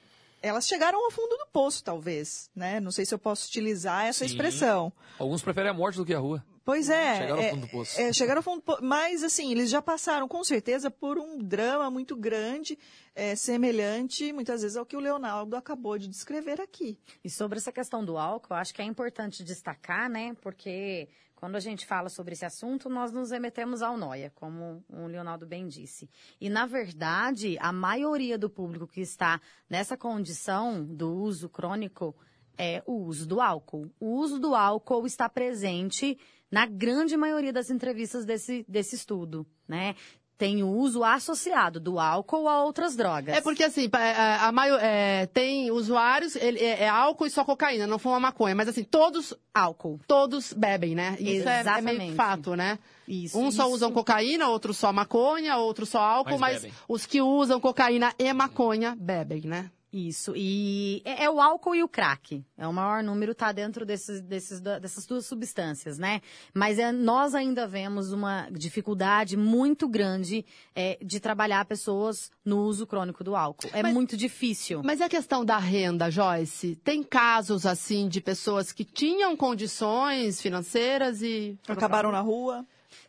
elas chegaram ao fundo do poço, talvez, né? Não sei se eu posso utilizar essa Sim. expressão. Alguns preferem a morte do que a rua. Pois é. Chegaram ao é, fundo do poço. é, chegaram ao fundo do poço. Mas, assim, eles já passaram, com certeza, por um drama muito grande, é, semelhante, muitas vezes, ao que o Leonardo acabou de descrever aqui. E sobre essa questão do álcool, eu acho que é importante destacar, né? Porque quando a gente fala sobre esse assunto, nós nos remetemos ao noia, como o Leonardo bem disse. E, na verdade, a maioria do público que está nessa condição do uso crônico é o uso do álcool. O uso do álcool está presente na grande maioria das entrevistas desse, desse estudo, né? Tem o uso associado do álcool a outras drogas. É porque, assim, pa- é, a maior, é, tem usuários, ele, é, é álcool e só cocaína, não fuma maconha. Mas, assim, todos, álcool. todos bebem, né? Isso é- é, meio fato, né? Isso. Uns só isso. usam cocaína, outros só maconha, outros só álcool, Mas mas, os que usam cocaína e maconha bebem, né? Isso, e é, é o álcool e o crack. É o maior número, tá dentro desses, desses, dessas duas substâncias, né? Mas é, nós ainda vemos uma dificuldade muito grande é, de trabalhar pessoas no uso crônico do álcool. É Mas- muito difícil. Mas a questão da renda, Joyce? Tem casos, assim, de pessoas que tinham condições financeiras e... Acabaram na rua.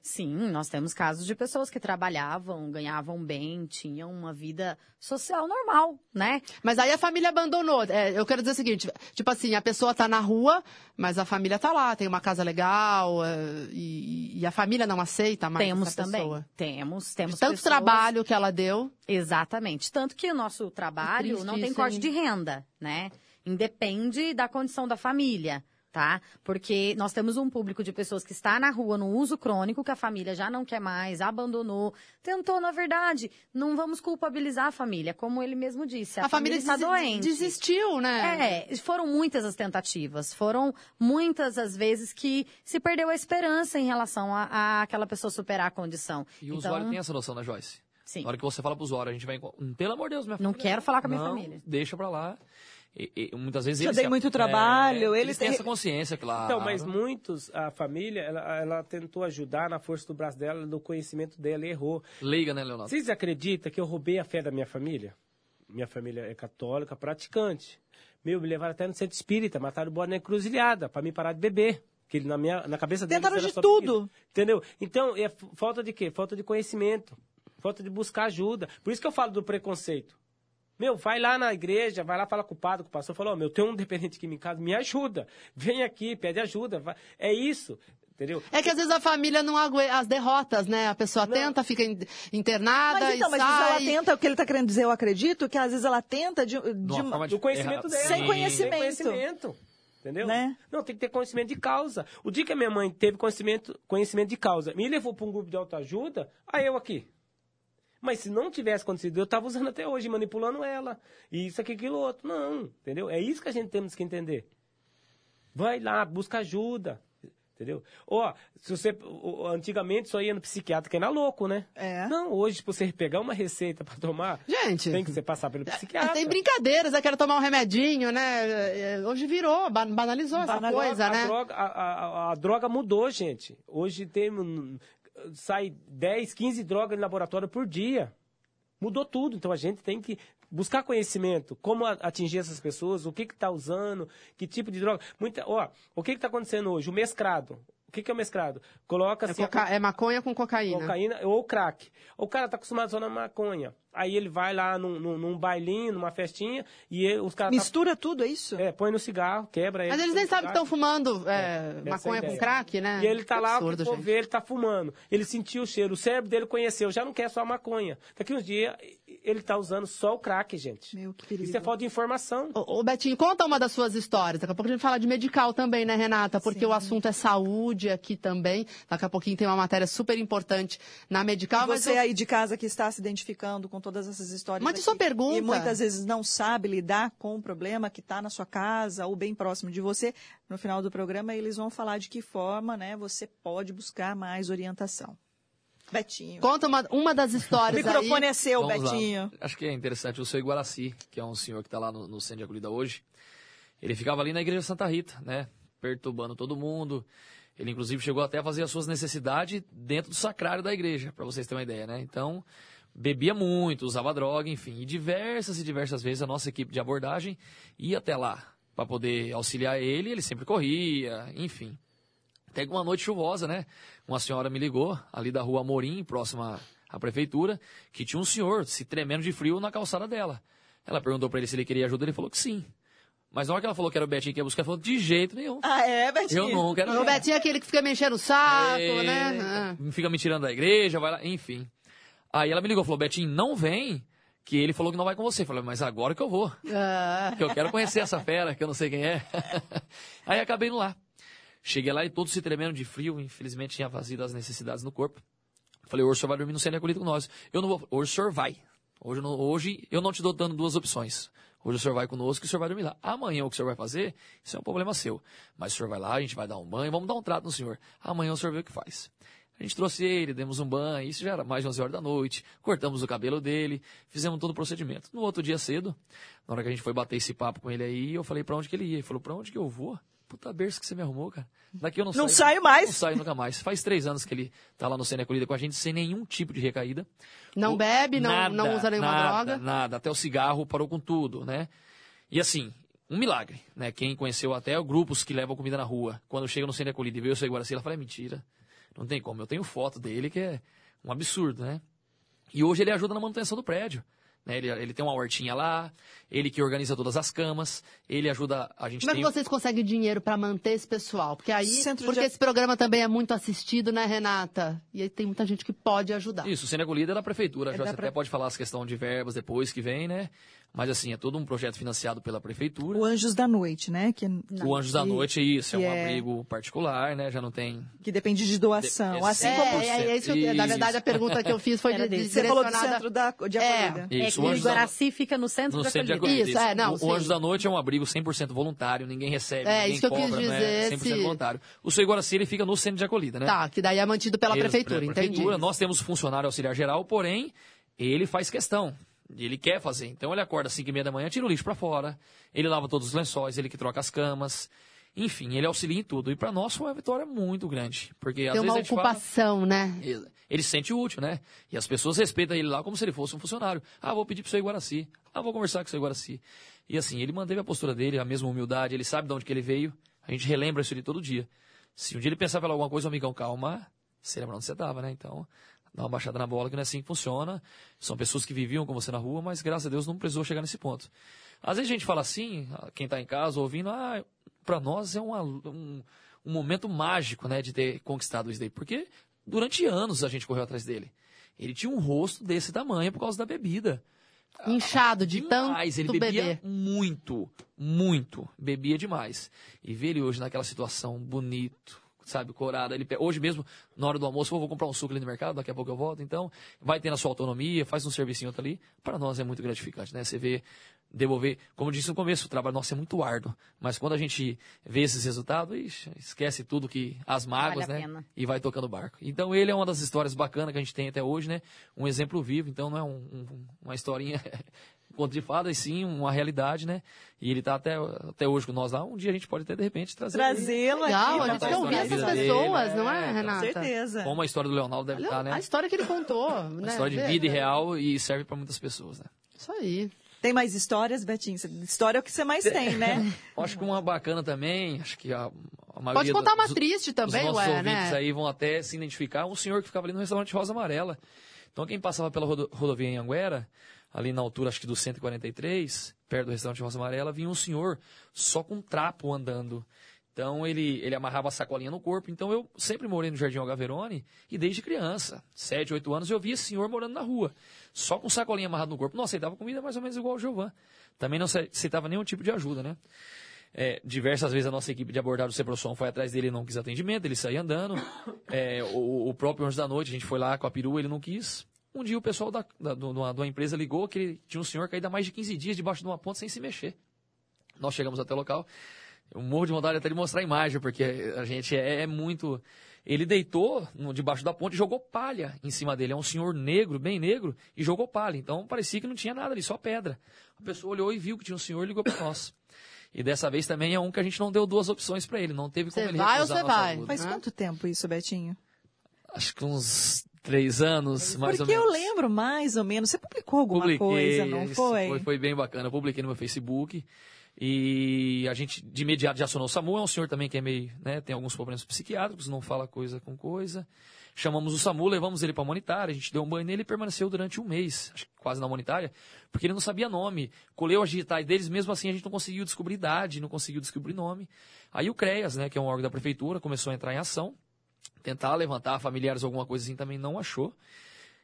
Sim, nós temos casos de pessoas que trabalhavam, ganhavam bem, tinham uma vida social normal, né? Mas aí a família abandonou. É, eu quero dizer o seguinte, tipo assim, a pessoa tá na rua, mas a família tá lá, tem uma casa legal, é, e, e a família não aceita mais temos essa também. pessoa. Temos, temos De tanto pessoas- trabalho que ela deu. Exatamente. Tanto que o nosso trabalho triste não tem corte de renda, né? Independe da condição da família, tá? Porque nós temos um público de pessoas que está na rua no uso crônico, que a família já não quer mais, abandonou, tentou, na verdade. Não vamos culpabilizar a família, como ele mesmo disse. A, A, família, está desi- doente. desistiu, né? É, foram muitas as tentativas, foram muitas as vezes que se perdeu a esperança em relação a, a aquela pessoa superar a condição. E o então, usuário tem essa noção, né, Joyce? sim, Na hora que você fala pro usuário, a gente vai... Hum, Pelo amor de Deus, minha não família... quero falar com a minha não, família. deixa pra lá. E- e muitas vezes Já eles... dei muito trabalho, É, ele eles têm tem- essa consciência, claro. Então, mas muitos, a família, ela, ela tentou ajudar na força do braço dela, no conhecimento dela, e errou. Leiga, né, Leonardo? Vocês acreditam que eu roubei a fé da minha família? Minha família é católica, praticante. Meu, me levaram até no centro espírita, mataram o bode na encruzilhada, pra mim parar de beber. Que ele, na, minha, na cabeça deles Tentaram de tudo. Entendeu? Então, é falta de quê? Falta de conhecimento. Falta de buscar ajuda. Por isso que eu falo do preconceito. Meu, vai lá na igreja, vai lá falar com o padre, com o pastor, fala, ó, meu, tem um dependente aqui em casa, me ajuda. Vem aqui, pede ajuda. vai. É isso, entendeu? É que às vezes a família não aguenta as derrotas, né? A pessoa Não. tenta, fica in- internada Mas então, e mas às vezes sai. ela tenta, o que ele está querendo dizer, eu acredito, que às vezes ela tenta de, de De Do conhecimento dela. Sem conhecimento. Sem conhecimento. Entendeu? Né? Não, tem que ter conhecimento de causa. O dia que a minha mãe teve conhecimento, conhecimento de causa, me levou para um grupo de autoajuda, aí eu aqui. Mas se não tivesse acontecido, eu estava usando até hoje, manipulando ela. E isso aqui, aquilo outro. Não, entendeu? É isso que a gente temos que entender. Vai lá, busca ajuda. Entendeu? Ó, se você. Antigamente só ia no psiquiatra que era louco, né? É. Não, hoje, se você pegar uma receita pra tomar, Gente. tem que você passar pelo psiquiatra. Tem brincadeiras, eu quero tomar um remedinho, né? Hoje virou, ba- banalizou essa Banalizou. coisa, a, né? droga, a, a- a droga mudou, gente. Hoje tem. Sai 10, 15 drogas em laboratório por dia. Mudou tudo. Então a gente tem que buscar conhecimento, como atingir essas pessoas, o que está usando, que tipo de droga. Muita, ó, o que está acontecendo hoje? O mescrado. O que, que é o mescrado? Coloca É, assim. a coca- é maconha com cocaína. cocaína ou crack. O cara tá acostumado só na maconha. Aí ele vai lá num, num, num bailinho, numa festinha, e ele- os caras. tá- Mistura tudo, é isso? é, põe no cigarro, quebra ele. Mas eles nem sabem que estão fumando é, maconha é a com crack, né? E ele tá lá, absurdo, for ver, ele tá fumando. Ele sentiu o cheiro, o cérebro dele conheceu, já não quer só a maconha. Daqui uns dias, ele tá usando só o crack, gente. Meu, que perigo. Isso é falta de informação. Ô, ô, Betinho, conta uma das suas histórias. Daqui a pouco a gente fala de medical também, né, Renata? Porque o assunto é saúde aqui também. Daqui a pouquinho tem uma matéria super importante na medical. mas Você eu- aí de casa que está se identificando com todas essas histórias. Mande sua pergunta. E muitas vezes não sabe lidar com o problema que está na sua casa ou bem próximo de você. No final do programa, eles vão falar de que forma né, você pode buscar mais orientação. Betinho. Conta uma, uma das O histórias microfone aí. é seu, Vamos lá. Betinho. Acho que é interessante o seu Iguaraci, que é um senhor que está lá no, no centro de acolhida hoje. Ele ficava ali na igreja Santa Rita, né? Perturbando todo mundo. Ele, inclusive, chegou até a fazer as suas necessidades dentro do sacrário da igreja, para vocês terem uma ideia, né? Então, bebia muito, usava droga, enfim. E diversas e diversas vezes a nossa equipe de abordagem ia até lá para poder auxiliar ele. Ele sempre corria, enfim. Até que uma noite chuvosa, né? Uma senhora me ligou, ali da rua Amorim, próxima à prefeitura, que tinha um senhor se tremendo de frio na calçada dela. Ela perguntou para ele se ele queria ajuda, ele falou que sim. Mas na hora que ela falou que era o Betinho que ia buscar, ela falou, de jeito nenhum. Ah, é, Betinho? Eu não quero O Betinho é aquele que fica me enchendo o saco, É, né? Ah. Fica me tirando da igreja, vai lá, enfim. Aí ela me ligou, falou, Betinho, não vem, que ele falou que não vai com você. Eu falei, mas agora que eu vou. Ah. que eu quero conhecer essa fera, que eu não sei quem é. Aí acabei indo lá. Cheguei lá e todo se tremendo de frio, infelizmente tinha vazio das necessidades no corpo. Falei, hoje o senhor vai dormir no centro acolhido com nós. Eu não vou, hoje o senhor vai. Hoje não, hoje eu não te dou dando duas opções. Hoje o senhor vai conosco e o senhor vai dormir lá. Amanhã o que o senhor vai fazer, isso é um problema seu. Mas o senhor vai lá, a gente vai dar um banho, vamos dar um trato no senhor. Amanhã o senhor vê o que faz. A gente trouxe ele, demos um banho, isso já era mais de 11 horas da noite, cortamos o cabelo dele, fizemos todo o procedimento. No outro dia cedo, na hora que a gente foi bater esse papo com ele aí, eu falei pra onde que ele ia. Ele falou, pra onde que eu vou? Puta berço que você me arrumou, cara. Daqui eu não, Não saio. saio mais. Não saio nunca mais. Faz três anos que ele tá lá no Cena Acolhida com a gente, sem nenhum tipo de recaída. Não O- bebe, não, nada, não usa nenhuma nada, droga. Nada, até o cigarro parou com tudo, né? E assim, um milagre, né? Quem conheceu até grupos que levam comida na rua, quando chega no centro acolhido e vê o seu Guaraci, ela fala, é mentira. Não tem como. Eu tenho foto dele que é um absurdo, né? E hoje ele ajuda na manutenção do prédio. Né? Ele, ele tem uma hortinha lá, ele que organiza todas as camas, ele ajuda. A gente Como é que vocês conseguem dinheiro para manter esse pessoal? Porque aí, Centro porque de- esse programa também é muito assistido, né, Renata? E aí tem muita gente que pode ajudar. Isso, o Cena Acolhida é da prefeitura. É Já da você pre- até pode falar as questões de verbas depois que vem, né? Mas assim, é todo um projeto financiado pela prefeitura. O Anjos da Noite, né? Que, O Anjos da Noite é isso, é um é- abrigo particular, né? Já não tem. que depende de doação. De- assim É, como é, é isso que eu, na Isso. verdade a pergunta que eu fiz foi de, de você falou do centro da, de É. acolhida. É Isso, que o o Anjos da- Guaraci fica no centro No de centro de acolhida. acolhida. Isso, é, não, o, sim. o Anjos da Noite é um abrigo 100% voluntário, ninguém recebe, É, ninguém isso que eu quis cobra, né? dizer, 100% se- voluntário. O seu Iguaraci, ele fica no centro de acolhida, né? Tá, que daí é mantido pela prefeitura, entendi. prefeitura. Nós temos funcionário auxiliar geral, porém, ele faz questão. Ele quer fazer. Então ele acorda às 5 e meia da manhã, tira o lixo para fora. Ele lava todos os lençóis, ele que troca as camas. Enfim, ele auxilia em tudo. E para nós foi uma vitória muito grande. Porque às Tem vezes uma a gente fala- ocupação, né? ele, ele se sente útil, né? E as pessoas respeitam ele lá como se ele fosse um funcionário. Ah, vou pedir pro seu Iguaraci. Ah, vou conversar com o seu Iguaraci. E assim, ele manteve a postura dele, a mesma humildade, ele sabe de onde que ele veio. A gente relembra isso de todo dia. Se um dia ele pensar em alguma coisa, amigão, calma, você lembra onde você estava, né? Então, dá uma baixada na bola, que não é assim que funciona. São pessoas que viviam com você na rua, mas graças a Deus não precisou chegar nesse ponto. Às vezes a gente fala assim, quem está em casa ouvindo, ah, para nós é uma- um, um momento mágico, né, de ter conquistado isso daí. Porque durante anos a gente correu atrás dele. Ele tinha um rosto desse tamanho por causa da bebida. Inchado de demais. tanto Ele bebia beber. muito, muito. Bebia demais. E ver ele hoje naquela situação bonito, sabe, corada. Ele, hoje mesmo, na hora do almoço, eu vou comprar um suco ali no mercado, daqui a pouco eu volto. Então, vai ter a sua autonomia, faz um servicinho outro ali. Para nós é muito gratificante, né? Você vê devolver, como eu disse no começo, o trabalho nosso é muito árduo. Mas quando a gente vê esses resultados, ixi, esquece tudo que as mágoas, Vale né? E vai tocando o barco. Então ele é uma das histórias bacanas que a gente tem até hoje, né? Um exemplo vivo, então não é um- um- uma historinha conto de fada, e sim uma realidade, né? E ele tá até, até hoje com nós lá. Um dia a gente pode até, de repente, trazer aqui. Legal, a gente quer a ouvir essas pessoas, dele, não é, é, com Com Renata? certeza. Como a história do Leonardo deve estar, né? A história que ele contou, né? história de vida e real e serve para muitas pessoas, né? Isso aí. Tem mais histórias, Betinho? História é o que você mais tem, né? Acho que uma bacana também, acho que a, a maioria Pode contar uma dos- triste também, os nossos ué, ouvintes né? aí vão até se identificar. Um senhor que ficava ali no restaurante Rosa Amarela. Então, quem passava pela rodo- rodovia em Anguera, ali na altura, acho que do 143, perto do restaurante Rosa Amarela, vinha um senhor só com um trapo andando. Então, ele, ele amarrava a sacolinha no corpo. Então, eu sempre morei no Jardim Algaverone e desde criança, 7, 8 anos, eu via esse senhor morando na rua, só com sacolinha amarrado no corpo. Não aceitava comida mais ou menos igual o Giovan. Também não ace- aceitava nenhum tipo de ajuda, né? É, diversas vezes a nossa equipe de abordagem do Ceprosom foi atrás dele e não quis atendimento, ele saía andando. É, o, o próprio Anjo da Noite, a gente foi lá com a perua, ele não quis. Um dia o pessoal da, da, do- empresa ligou que ele tinha um senhor caído há mais de 15 dias debaixo de uma ponte sem se mexer. Nós chegamos até o local. Eu morro de vontade até de mostrar a imagem, porque a gente é, é muito. Ele deitou no- debaixo da ponte e jogou palha em cima dele. É um senhor negro, bem negro, e jogou palha. Então parecia que não tinha nada ali, só pedra. A pessoa olhou e viu que tinha um senhor e ligou para nós. E dessa vez também é um que a gente não deu duas opções para ele. Não teve como Você ele vai ou recusar você vai? ajuda. Faz quanto tempo isso, Betinho? Acho que uns três anos, mais Porque ou eu menos. lembro mais ou menos. Você publicou alguma Publiquei, coisa, não foi? foi? Foi bem bacana. Eu publiquei no meu Facebook. E a gente de imediato já acionou o SAMU. É um senhor também que é meio, né, tem alguns problemas psiquiátricos, não fala coisa com coisa. Chamamos o SAMU, levamos ele para a humanitária, a gente deu um banho nele e permaneceu durante um mês, quase na humanitária, porque ele não sabia nome. Colheu as digitais deles, mesmo assim a gente não conseguiu descobrir idade, não conseguiu descobrir nome. Aí o CREAS, né, que é um órgão da prefeitura, começou a entrar em ação, tentar levantar familiares, alguma coisa assim, também não achou.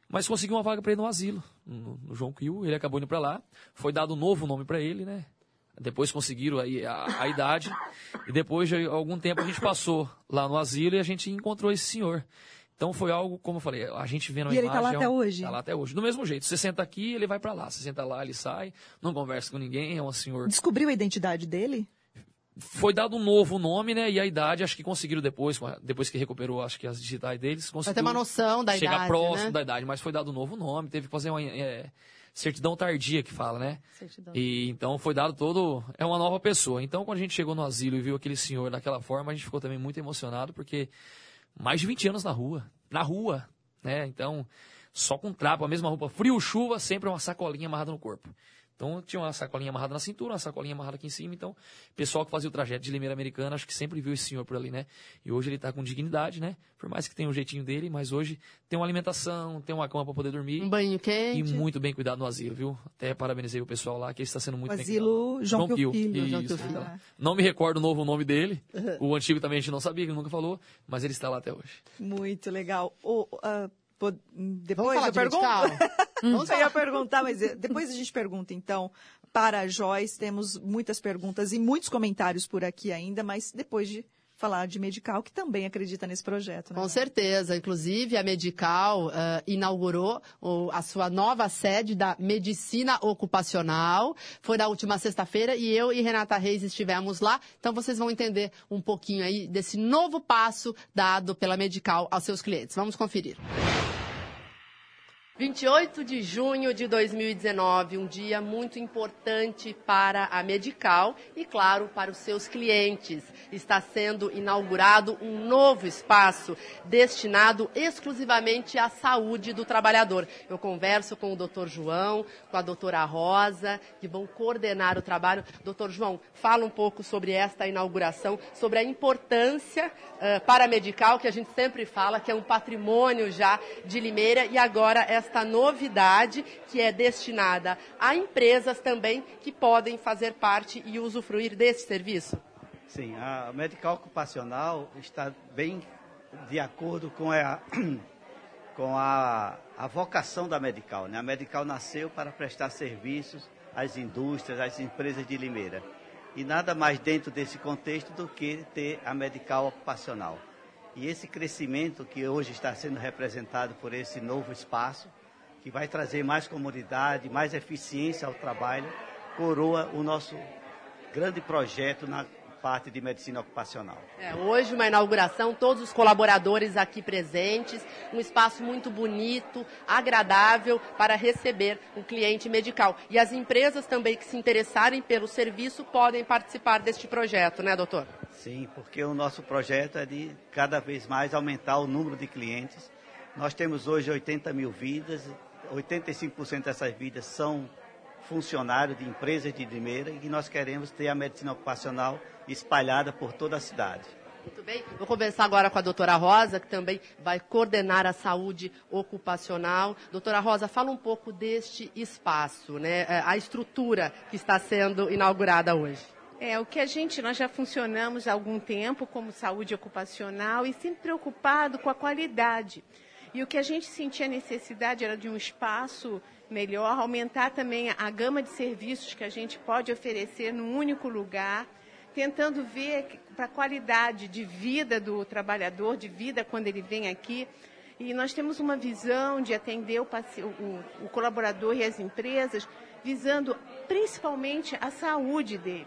Mas conseguiu uma vaga para ele no asilo, no, no João Quil. Ele acabou indo para lá. Foi dado um novo nome para ele, né? Depois conseguiram aí a, a idade. E depois de algum tempo a gente passou lá no asilo e a gente encontrou esse senhor. Então foi algo, como eu falei, a gente vendo a E ele tá lá imagem, até é um- hoje? Tá lá até hoje. Do mesmo jeito, você senta aqui, ele vai para lá. Você senta lá, ele sai, não conversa com ninguém, é um senhor Descobriu a identidade dele? Foi dado um novo nome, né? E a idade, acho que conseguiram depois, depois que recuperou, acho que as digitais deles, Pra conseguiu ter uma noção da chegar idade, próximo né? da idade, mas foi dado um novo nome, teve que fazer uma é, certidão tardia que fala, né? Certidão. E então foi dado todo, é uma nova pessoa. Então quando a gente chegou no asilo e viu aquele senhor daquela forma, a gente ficou também muito emocionado porque mais de 20 anos na rua, na rua, né? Então só com trapo, a mesma roupa, frio, chuva, sempre uma sacolinha amarrada no corpo. Então tinha uma sacolinha amarrada na cintura, uma sacolinha amarrada aqui em cima. Então, o pessoal que fazia o trajeto de Limeira Americana, acho que sempre viu esse senhor por ali, né? E hoje ele está com dignidade, né? Por mais que tenha um jeitinho dele, mas hoje tem uma alimentação, tem uma cama para poder dormir. Um banho E quente. muito bem cuidado no asilo, viu? Até parabenizei o pessoal lá, que ele está sendo muito O bem asilo cuidado. João Pio Pio. Filho. João Pio Filho. então. Não me recordo o novo nome dele. O antigo também a gente não sabia, ele nunca falou, mas ele está lá até hoje. Muito legal. O, Vamos depois eu de pergunto. Vamos Eu ia perguntar, mas depois a gente pergunta, então, para a Joyce. Temos muitas perguntas e muitos comentários por aqui ainda, mas depois de falar de Medical, que também acredita nesse projeto. Né? Com certeza. Inclusive, a Medical ah, inaugurou o- a sua nova sede da Medicina Ocupacional. Foi na última sexta-feira e eu e Renata Reis estivemos lá. Então, vocês vão entender um pouquinho aí desse novo passo dado pela Medical aos seus clientes. Vamos conferir. 28 de junho de 2019, um dia muito importante para a Medical e, claro, para os seus clientes. Está sendo inaugurado um novo espaço destinado exclusivamente à saúde do trabalhador. Eu converso com o doutor João, com a doutora Rosa, que vão coordenar o trabalho. Doutor João, fala um pouco sobre esta inauguração, sobre a importância eh, para a Medical, que a gente sempre fala que é um patrimônio já de Limeira, e agora esta novidade que é destinada a empresas também que podem fazer parte e usufruir desse serviço. Sim, a medical ocupacional está bem de acordo com a, com a, a vocação da medical. Né? A medical nasceu para prestar serviços às indústrias, às empresas de Limeira. E nada mais dentro desse contexto do que ter a medical ocupacional. E esse crescimento que hoje está sendo representado por esse novo espaço, que vai trazer mais comodidade, mais eficiência ao trabalho, coroa o nosso grande projeto na parte de medicina ocupacional. É, hoje uma inauguração, todos os colaboradores aqui presentes, um espaço muito bonito, agradável para receber o cliente medical. E as empresas também que se interessarem pelo serviço podem participar deste projeto, né, doutor? Sim, porque o nosso projeto é de cada vez mais aumentar o número de clientes. Nós temos hoje 80 mil vidas, 85% dessas vidas são funcionários de empresas de Limeira e nós queremos ter a medicina ocupacional espalhada por toda a cidade. Muito bem. Vou conversar agora com a doutora Rosa, que também vai coordenar a saúde ocupacional. Doutora Rosa, fala um pouco deste espaço, né? É, a estrutura que está sendo inaugurada hoje. É, o que a gente, nós já funcionamos há algum tempo como saúde ocupacional e sempre preocupado com a qualidade. E o que a gente sentia necessidade era de um espaço melhor, aumentar também a gama de serviços que a gente pode oferecer num único lugar tentando ver para a qualidade de vida do trabalhador, de vida quando ele vem aqui. E nós temos uma visão de atender o, o, o colaborador e as empresas, visando principalmente a saúde dele,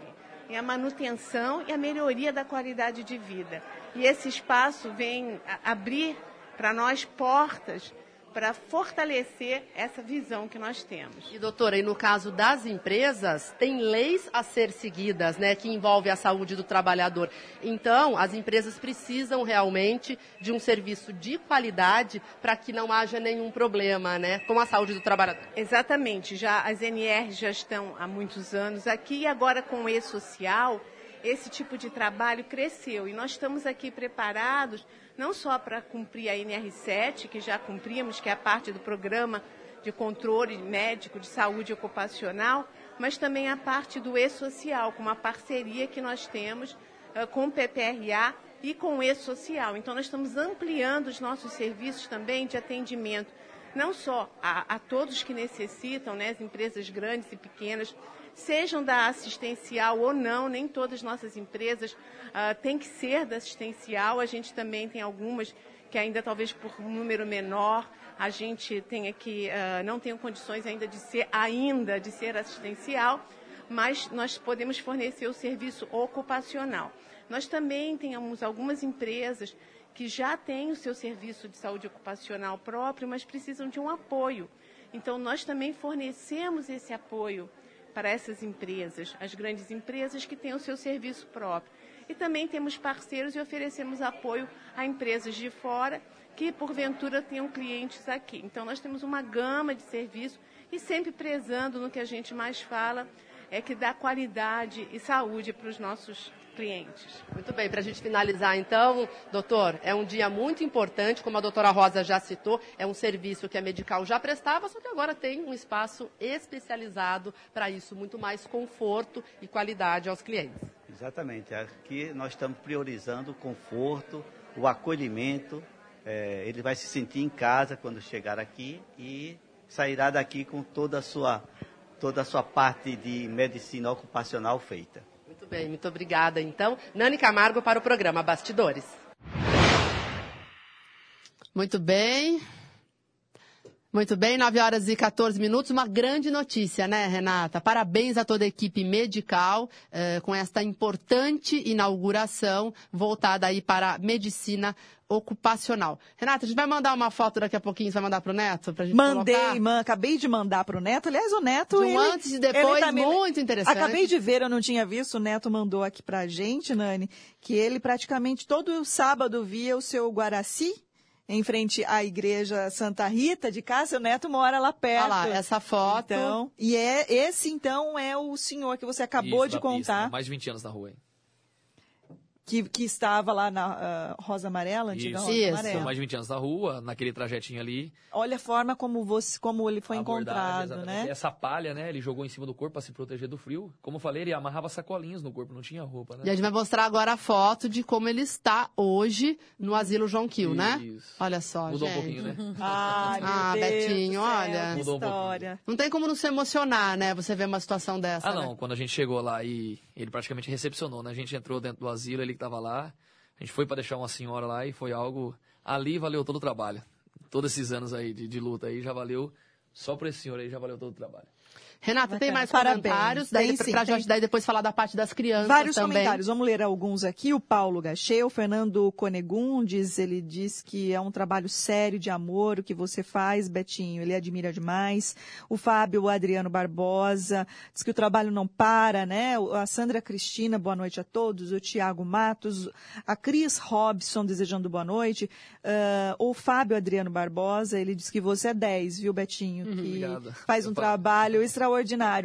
a manutenção e a melhoria da qualidade de vida. E esse espaço vem abrir para nós portas para fortalecer essa visão que nós temos. E doutora, e no caso das empresas, tem leis a ser seguidas, né, que envolve a saúde do trabalhador. Então, as empresas precisam realmente de um serviço de qualidade para que não haja nenhum problema, né, com a saúde do trabalhador. Exatamente. Já as NRs já estão há muitos anos aqui e agora com o e-social, esse tipo de trabalho cresceu e nós estamos aqui preparados não só para cumprir a NR7, que já cumprimos, que é a parte do programa de controle médico de saúde ocupacional, mas também a parte do e-social, com uma parceria que nós temos uh, com o PPRA e com o e-social. Então, nós estamos ampliando os nossos serviços também de atendimento, não só a, a todos que necessitam, né, as empresas grandes e pequenas, sejam da assistencial ou não, nem todas as nossas empresas uh, têm que ser da assistencial, a gente também tem algumas que ainda talvez por um número menor a gente tenha que uh, não tenham condições ainda de ser ainda de ser assistencial, mas nós podemos fornecer o serviço ocupacional. Nós também temos algumas empresas que já têm o seu serviço de saúde ocupacional próprio, mas precisam de um apoio. Então nós também fornecemos esse apoio para essas empresas, as grandes empresas que têm o seu serviço próprio. E também temos parceiros e oferecemos apoio a empresas de fora que, porventura, tenham clientes aqui. Então, nós temos uma gama de serviços e sempre prezando no que a gente mais fala, é que dá qualidade e saúde para os nossos clientes. Muito bem, para a gente finalizar então, doutor, é um dia muito importante, como a doutora Rosa já citou, é um serviço que a Medical já prestava, só que agora tem um espaço especializado para isso, muito mais conforto e qualidade aos clientes. Exatamente, aqui nós estamos priorizando o conforto, o acolhimento, é, ele vai se sentir em casa quando chegar aqui e sairá daqui com toda a sua, toda a sua parte de medicina ocupacional feita. Muito bem, muito obrigada. Então, Nani Camargo para o programa Bastidores. Muito bem. Muito bem, 9 horas e 14 minutos. Uma grande notícia, né, Renata? Parabéns a toda a equipe medical eh, com esta importante inauguração voltada aí para a medicina ocupacional. Renata, a gente vai mandar uma foto daqui a pouquinho, você vai mandar para o Neto? Pra gente Mandei, man, acabei de mandar para o Neto. Aliás, o Neto... De um ele, antes e depois, tá muito interessante. Acabei de ver, eu não tinha visto, o Neto mandou aqui para a gente, Nani, que ele praticamente todo sábado via o seu Guaraci, em frente à igreja Santa Rita de casa, o neto mora lá perto. Olha lá, essa foto. Então, e é esse então é o senhor que você acabou Isso, de contar. Né? mais de 20 anos na rua, hein? Que, que estava lá na uh, Rosa Amarela, antiga Isso. Rosa Isso. Amarela. Mais de 20 anos na rua, naquele trajetinho ali. Olha a forma como, você, como ele foi abordagem, encontrado, exatamente. né? Essa palha, né? Ele jogou em cima do corpo para se proteger do frio. Como eu falei, ele amarrava sacolinhas no corpo, não tinha roupa, né? E a gente vai mostrar agora a foto de como ele está hoje no Asilo João Kiel, né? Isso. Olha só, Mudou gente. um pouquinho, né? Ai, Ah, Deus Betinho, olha. Mudou um pouquinho. Não tem como não se emocionar, né? Você vê uma situação dessa. Ah, né? não. Quando a gente chegou lá e ele praticamente recepcionou, né? A gente entrou dentro do asilo, ele que tava lá. A gente foi para deixar uma senhora lá e foi algo. Ali valeu todo o trabalho. Todos esses anos aí de, de luta aí já valeu. Só por esse senhor aí já valeu todo o trabalho. Renata, tem mais Parabéns. comentários? Tem Daí, sim, pra tem. gente daí depois falar da parte das crianças Vários também. comentários, vamos ler alguns aqui. O Paulo Gachê, o Fernando Conegundes, ele diz que é um trabalho sério de amor o que você faz, Betinho, ele admira demais. O Fábio Adriano Barbosa diz que o trabalho não para, né? O- A Sandra Cristina, boa noite a todos. O Tiago Matos, a Cris Robson desejando boa noite. Ah, o Fábio Adriano Barbosa, ele diz que você é 10, viu, Betinho? Que Obrigado. faz um Eu trabalho extraordinário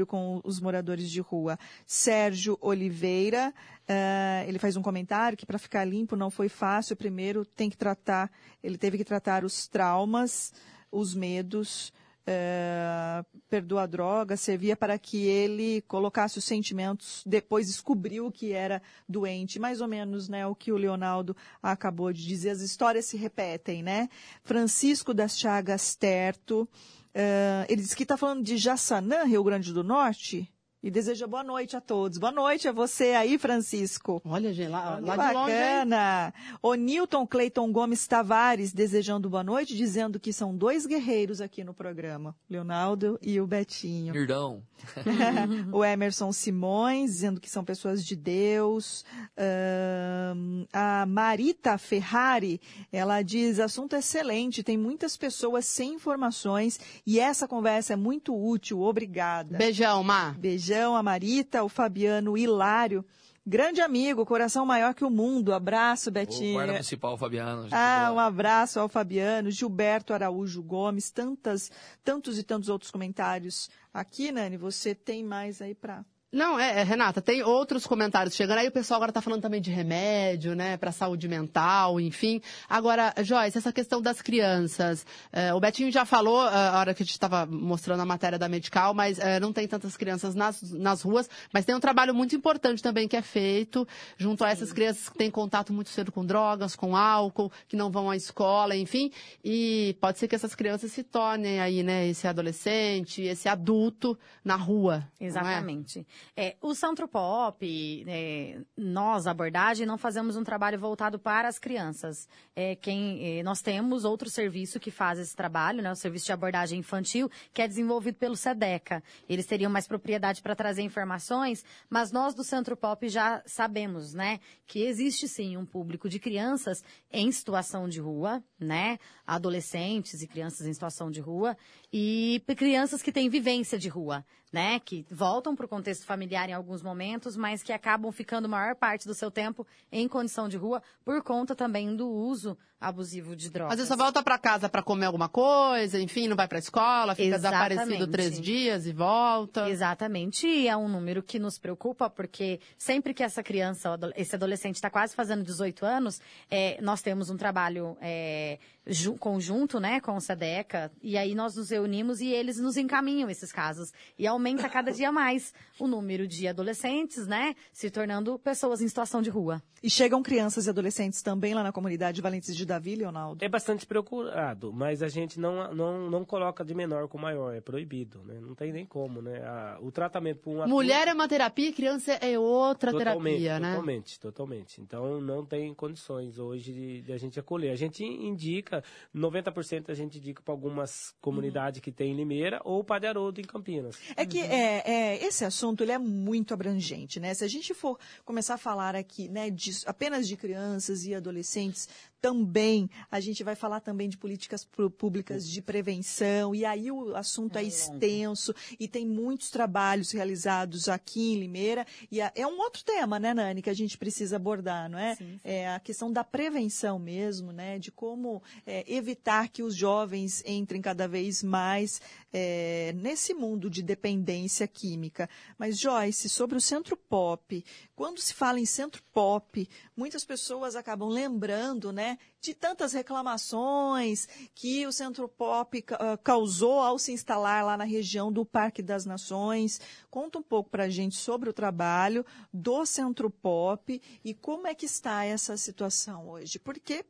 com os moradores de rua. Sérgio Oliveira, eh, ele faz um comentário que para ficar limpo não foi fácil. Primeiro tem que tratar, ele teve que tratar os traumas, os medos, eh, perdoou a droga, servia para que ele colocasse os sentimentos, depois descobriu que era doente, mais ou menos, né, o que o Leonardo acabou de dizer, as histórias se repetem, né? Francisco das Chagas Terto, eh, ele disse que está falando de Jaçanã, Rio Grande do Norte, e deseja boa noite a todos. Boa noite a você aí, Francisco. Olha, gente, lá, lá de longe, bacana. O Newton Cleiton Gomes Tavares desejando boa noite, dizendo que são dois guerreiros aqui no programa, Leonardo e o Betinho. Irdão. o Emerson Simões dizendo que são pessoas de Deus. Ahn, a Marita Ferrari, ela diz, assunto excelente, tem muitas pessoas sem informações e essa conversa é muito útil, obrigada. Beijão, Mar. Beijão, a Marita, o Fabiano Hilário. Grande amigo, coração maior que o mundo. Abraço, O Betinho. guarda municipal, Fabiano. Ah, boa. um abraço ao Fabiano, Gilberto Araújo Gomes, tantas, tantos e tantos outros comentários aqui, Nani. Você tem mais aí para Não, é, é, Renata, tem outros comentários chegando. Aí o pessoal agora está falando também de remédio, né, para saúde mental, enfim. Agora, Joyce, essa questão das crianças. eh, o Betinho já falou ah, a hora que a gente estava mostrando a matéria da Medical, mas eh, não tem tantas crianças nas, nas ruas. Mas tem um trabalho muito importante também que é feito junto a essas crianças que têm contato muito cedo com drogas, com álcool, que não vão à escola, enfim. E pode ser que essas crianças se tornem aí, né, esse adolescente, esse adulto na rua. é? Exatamente. É, o Centro Pop, é, nós, abordagem, não fazemos um trabalho voltado para as crianças. É, quem, é, nós temos outro serviço que faz esse trabalho, né, o Serviço de Abordagem Infantil, que é desenvolvido pelo SEDECA. Eles teriam mais propriedade para trazer informações, mas nós do Centro Pop já sabemos, né, que existe sim um público de crianças em situação de rua, né, adolescentes e crianças em situação de rua, e crianças que têm vivência de rua, né, que voltam para o contexto familiar em alguns momentos, mas que acabam ficando maior parte do seu tempo em condição de rua por conta também do uso abusivo de drogas. Às vezes só volta pra casa pra comer alguma coisa, enfim, não vai pra escola, fica Exatamente. desaparecido três dias e volta. Exatamente, e é um número que nos preocupa, porque sempre que essa criança, esse adolescente está quase fazendo 18 anos, é, nós temos um trabalho é, ju- conjunto né, com o SEDECA, e aí nós nos reunimos e eles nos encaminham esses casos. E aumenta cada dia mais o número de adolescentes, né, se tornando pessoas em situação de rua. E chegam crianças e adolescentes também lá na comunidade Valentes de Davi, Leonardo? É bastante procurado, mas a gente não, não, não coloca de menor com maior, é proibido, né? Não tem nem como, né? A- o tratamento por um Mulher é uma terapia e criança é outra totalmente, terapia, né? Totalmente, totalmente. Então não tem condições hoje de, de a gente acolher. A gente indica, 90% a gente indica para algumas comunidades que tem em Limeira ou para Haroldo em Campinas. É que é, é, esse assunto ele é muito abrangente, né? Se a gente for começar a falar aqui, né, de- apenas de crianças e adolescentes, também a gente vai falar também de políticas públicas de prevenção e aí o assunto é, extenso e tem muitos trabalhos realizados aqui em Limeira e é um outro tema, né, Nani, que a gente precisa abordar, não é? É a questão da prevenção mesmo, né, de como é, evitar que os jovens entrem cada vez mais é, nesse mundo de dependência química. Mas, Joyce, sobre o Centro Pop, quando se fala em Centro Pop, muitas pessoas acabam lembrando, né, de tantas reclamações que o Centro Pop ah, causou ao se instalar lá na região do Parque das Nações. Conta um pouco para a gente sobre o trabalho do Centro Pop e como é que está essa situação hoje. Porque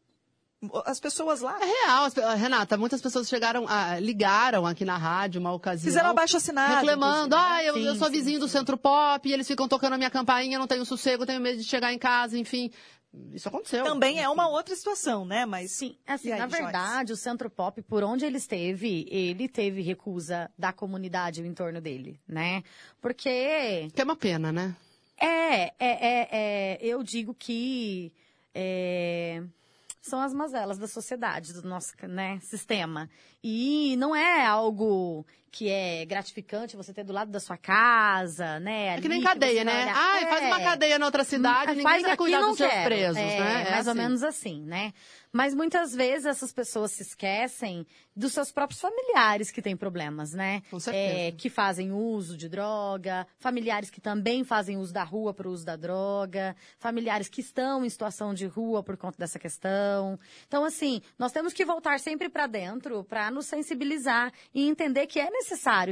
as pessoas lá É real, pe- Renata, muitas pessoas chegaram, ah, ligaram aqui na rádio uma ocasião. fizeram abaixo assinado. Reclamando, ah, eu, eu Sim, sou sim, vizinho do Centro Pop, e eles ficam tocando a minha campainha, não tenho sossego, tenho medo de chegar em casa, enfim. Isso aconteceu. Também é uma outra situação, né? Mas Sim, assim, aí, na Joyce? verdade, o Centro Pop, por onde ele esteve, ele teve recusa da comunidade em torno dele, né? Porque Que é uma pena, né? é, é, é, é, eu digo que é, são as mazelas da sociedade, do nosso né, sistema. E não é algo que é gratificante você ter do lado da sua casa, né? É que ali nem cadeia, vai né? olhar. Ai, faz uma É. cadeia na outra cidade, Hum, ninguém faz quer aqui, cuidar dos seus quero. presos, É, né? É mais ou assim. menos assim, né? Mas muitas vezes essas pessoas se esquecem dos seus próprios familiares que têm problemas, né? Com certeza. É, que fazem uso de droga, familiares que também fazem uso da rua por uso da droga, familiares que estão em situação de rua por conta dessa questão. Então, assim, nós temos que voltar sempre para dentro para nos sensibilizar e entender que é necessário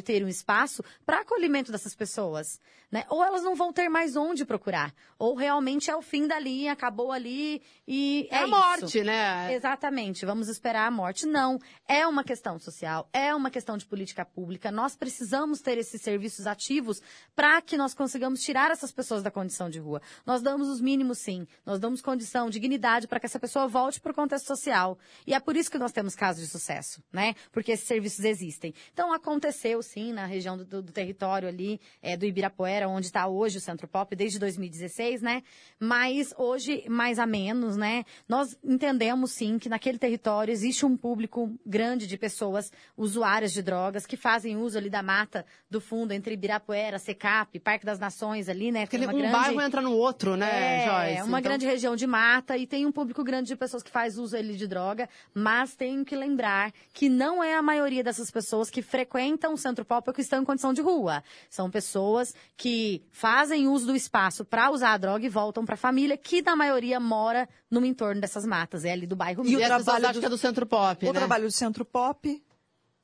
ter um espaço para acolhimento dessas pessoas, né? Ou elas não vão ter mais onde procurar, ou realmente é o fim da linha, acabou ali e É, é, a isso. morte, né? Exatamente, vamos esperar a morte. Não, é uma questão social, é uma questão de política pública. Nós precisamos ter esses serviços ativos para que nós consigamos tirar essas pessoas da condição de rua. Nós damos os mínimos, sim. Nós damos condição, dignidade para que essa pessoa volte para o contexto social. E é por isso que nós temos casos de sucesso, né? Porque esses serviços existem. Então, aconteceu, sim, na região do, do- do território ali, é, do Ibirapuera, onde está hoje o Centro Pop, desde 2016, né? Mas hoje, mais a menos, né? Nós entendemos, sim, que naquele território existe um público grande de pessoas usuárias de drogas que fazem uso ali da mata do fundo entre Ibirapuera, Secap, Parque das Nações ali, né? Tem uma um grande... bairro entra no outro, né, É, Joyce? uma Então, grande região de mata e tem um público grande de pessoas que faz uso ali de droga, mas tenho que lembrar que não é a maioria dessas pessoas que frequentam o centro pop que estão em condição de rua. São pessoas que fazem uso do espaço para usar a droga e voltam para a família, que na maioria mora no entorno dessas matas, é ali do bairro E, o trabalho do- que é do Centro Pop, o né? trabalho do Centro Pop,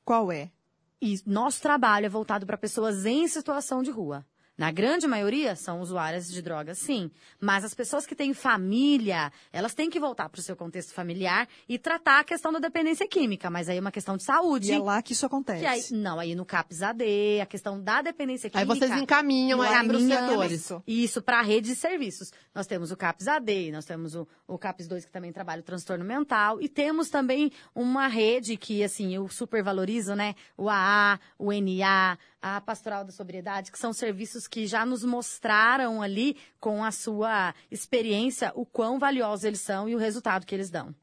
qual é? E nosso trabalho é voltado para pessoas em situação de rua. Na grande maioria, são usuárias de drogas, sim. Mas as pessoas que têm família, elas têm que voltar para o seu contexto familiar e tratar a questão da dependência química. Mas aí é uma questão de saúde. E é lá que isso acontece. Que aí, não, aí no CAPS AD, a questão da dependência Aí química. vocês encaminham aí para os setores. Isso. Isso para a rede de serviços. Nós temos o CAPS AD, nós temos o, o CAPS 2 que também trabalha o transtorno mental e temos também uma rede que assim eu super valorizo, né? O AA, o NA, a Pastoral da Sobriedade, que são serviços que já nos mostraram ali com a sua experiência o quão valiosos eles são e o resultado que eles dão.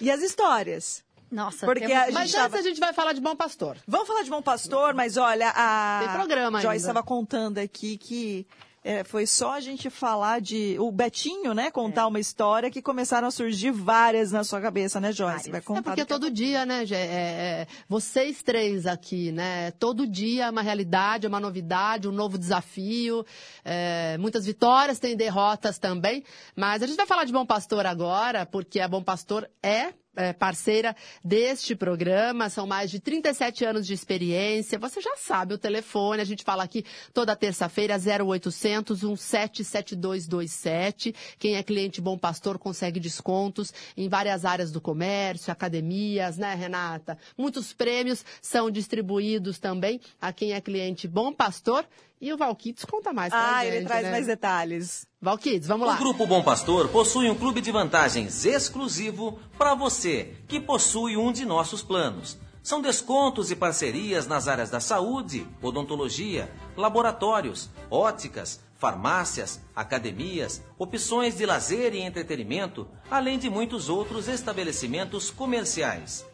E as histórias? Nossa, Porque temos- a gente Mas tava- antes a gente vai falar de Bom Pastor. Vamos falar de Bom Pastor, mas olha, a Tem programa Joyce estava contando aqui que é, foi só a gente falar de o Betinho, né, contar É. uma história que começaram a surgir várias na sua cabeça, né, Joyce? Várias. Vai É contar. porque daqui a todo dia, né, é, é, vocês três aqui, né, todo dia é uma realidade, é uma novidade, um novo desafio, é, muitas vitórias, tem derrotas também, mas a gente vai falar de Bom Pastor agora, porque a Bom Pastor é é, parceira deste programa, são mais de 37 anos de experiência. Você já sabe o telefone, a gente fala aqui toda terça-feira, 0800 177227. Quem é cliente Bom Pastor consegue descontos em várias áreas do comércio, academias, né, Renata? Muitos prêmios são distribuídos também a quem é cliente Bom Pastor. E o Valquites conta mais pra Ah, gente, ele traz né? mais detalhes. Valquites, vamos O lá. Grupo Bom Pastor possui um clube de vantagens exclusivo para você que possui um de nossos planos. São descontos e parcerias nas áreas da saúde, odontologia, laboratórios, óticas, farmácias, academias, opções de lazer e entretenimento, além de muitos outros estabelecimentos comerciais.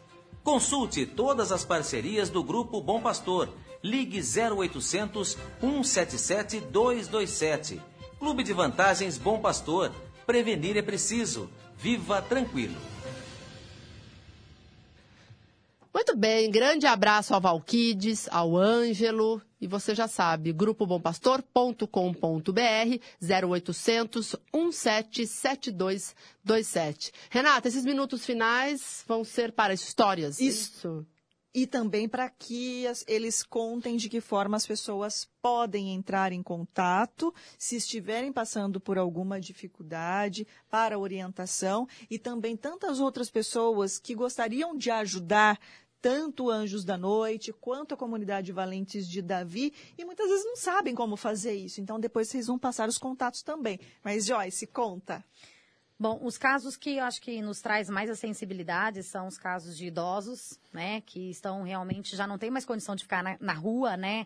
Consulte todas as parcerias do Grupo Bom Pastor. Ligue 0800 177 227. Clube de Vantagens Bom Pastor. Prevenir é preciso. Viva tranquilo. Muito bem, grande abraço ao Valquides, ao Ângelo. E você já sabe, grupobompastor.com.br 0800 177227. Renata, esses minutos finais vão ser para histórias. Isso. Isso. E também para que as, eles contem de que forma as pessoas podem entrar em contato se estiverem passando por alguma dificuldade para orientação e também tantas outras pessoas que gostariam de ajudar tanto Anjos da Noite quanto a comunidade Valentes de Davi e muitas vezes não sabem como fazer isso. Então depois vocês vão passar os contatos também. Mas Joyce, conta. Bom, os casos que eu acho que nos traz mais a sensibilidade são os casos de idosos, né, que estão realmente já não tem mais condição de ficar na, na rua, né,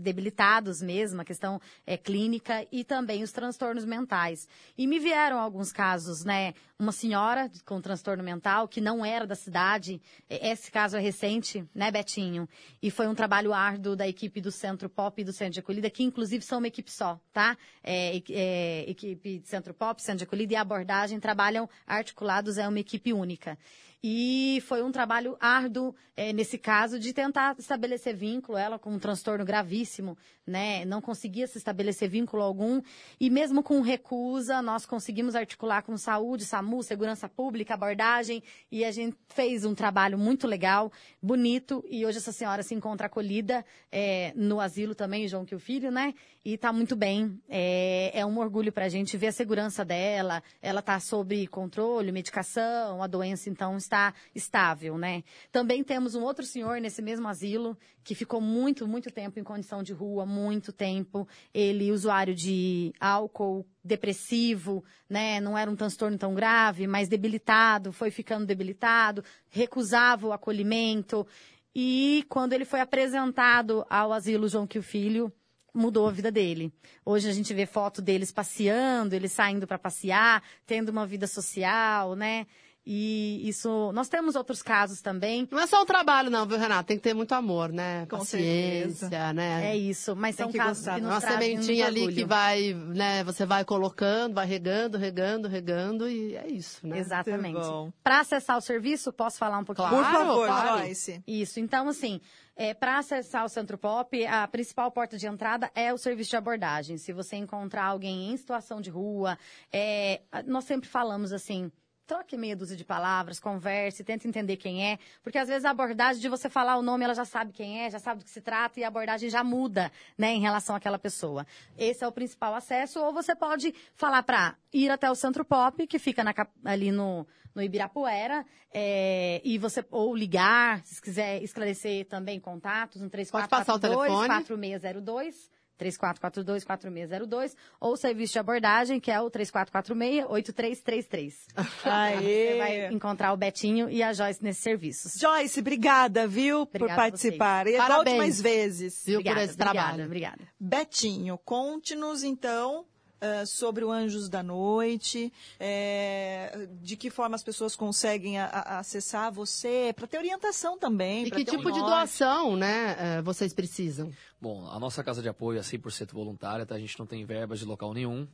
debilitados mesmo, a questão é, clínica e também os transtornos mentais. E me vieram alguns casos, né? Uma senhora com transtorno mental que não era da cidade, esse caso é recente, né, Betinho? E foi um trabalho árduo da equipe do Centro Pop e do Centro de Acolhida, que inclusive são uma equipe só, tá? É, é, equipe de Centro Pop, Centro de Acolhida e abordagem trabalham articulados, é uma equipe única. E foi um trabalho árduo, é, nesse caso, de tentar estabelecer vínculo, ela com um transtorno gravíssimo, né? Não conseguia se estabelecer vínculo algum. E mesmo com recusa, nós conseguimos articular com saúde, SAMU, segurança pública, abordagem, e a gente fez um trabalho muito legal, bonito, e hoje essa senhora se encontra acolhida é, no asilo também, João que o filho, né? E está muito bem. É, é um orgulho para a gente ver a segurança dela, ela está sob controle, medicação, a doença então está está estável, né? Também temos um outro senhor nesse mesmo asilo que ficou muito, muito tempo em condição de rua, muito tempo. Ele usuário de álcool, depressivo, né? Não era um transtorno tão grave, mas debilitado, foi ficando debilitado, recusava o acolhimento. E quando ele foi apresentado ao asilo João Quil Filho, mudou a vida dele. Hoje a gente vê foto deles passeando, eles saindo para passear, tendo uma vida social, né? E isso. Nós temos outros casos também. Não é só o trabalho, não, viu, Renata? Tem que ter muito amor, né? Com Paciência, certeza. né? É isso. Mas Tem são que casos gostar. que nos Uma sementinha ali que vai, né? Você vai colocando, vai regando, regando, regando, e é isso, né? Exatamente. Para acessar o serviço, posso falar um pouquinho? Por Claro, favor, claro. Joyce. Isso. Então, assim, é, para acessar o Centro Pop, a principal porta de entrada é o serviço de abordagem. Se você encontrar alguém em situação de rua, é, nós sempre falamos assim. Troque meia dúzia de palavras, converse, tente entender quem é, porque às vezes a abordagem de você falar o nome, ela já sabe quem é, já sabe do que se trata e a abordagem já muda, né, em relação àquela pessoa. Esse é o principal acesso, ou você pode falar para ir até o Centro Pop, que fica na ali no, no Ibirapuera, é, e você, ou ligar, se quiser esclarecer também contatos, no Pode passar o telefone. 4602 3442-4602, ou o serviço de abordagem, que é o 3446-8333. Você vai encontrar o Betinho e a Joyce nesses serviços. Joyce, obrigada, viu, por Obrigada a participar. E volte Parabéns. mais vezes. Viu, Obrigada, por esse obrigada, trabalho. Obrigada. Betinho, conte-nos então ah, sobre o Anjos da Noite, é, de que forma as pessoas conseguem a- a- acessar você, para ter orientação também. E que ter um tipo de norte. doação, né, eh, vocês precisam? Bom, a nossa casa de apoio é 100% voluntária, tá? A gente não tem verbas de local nenhum.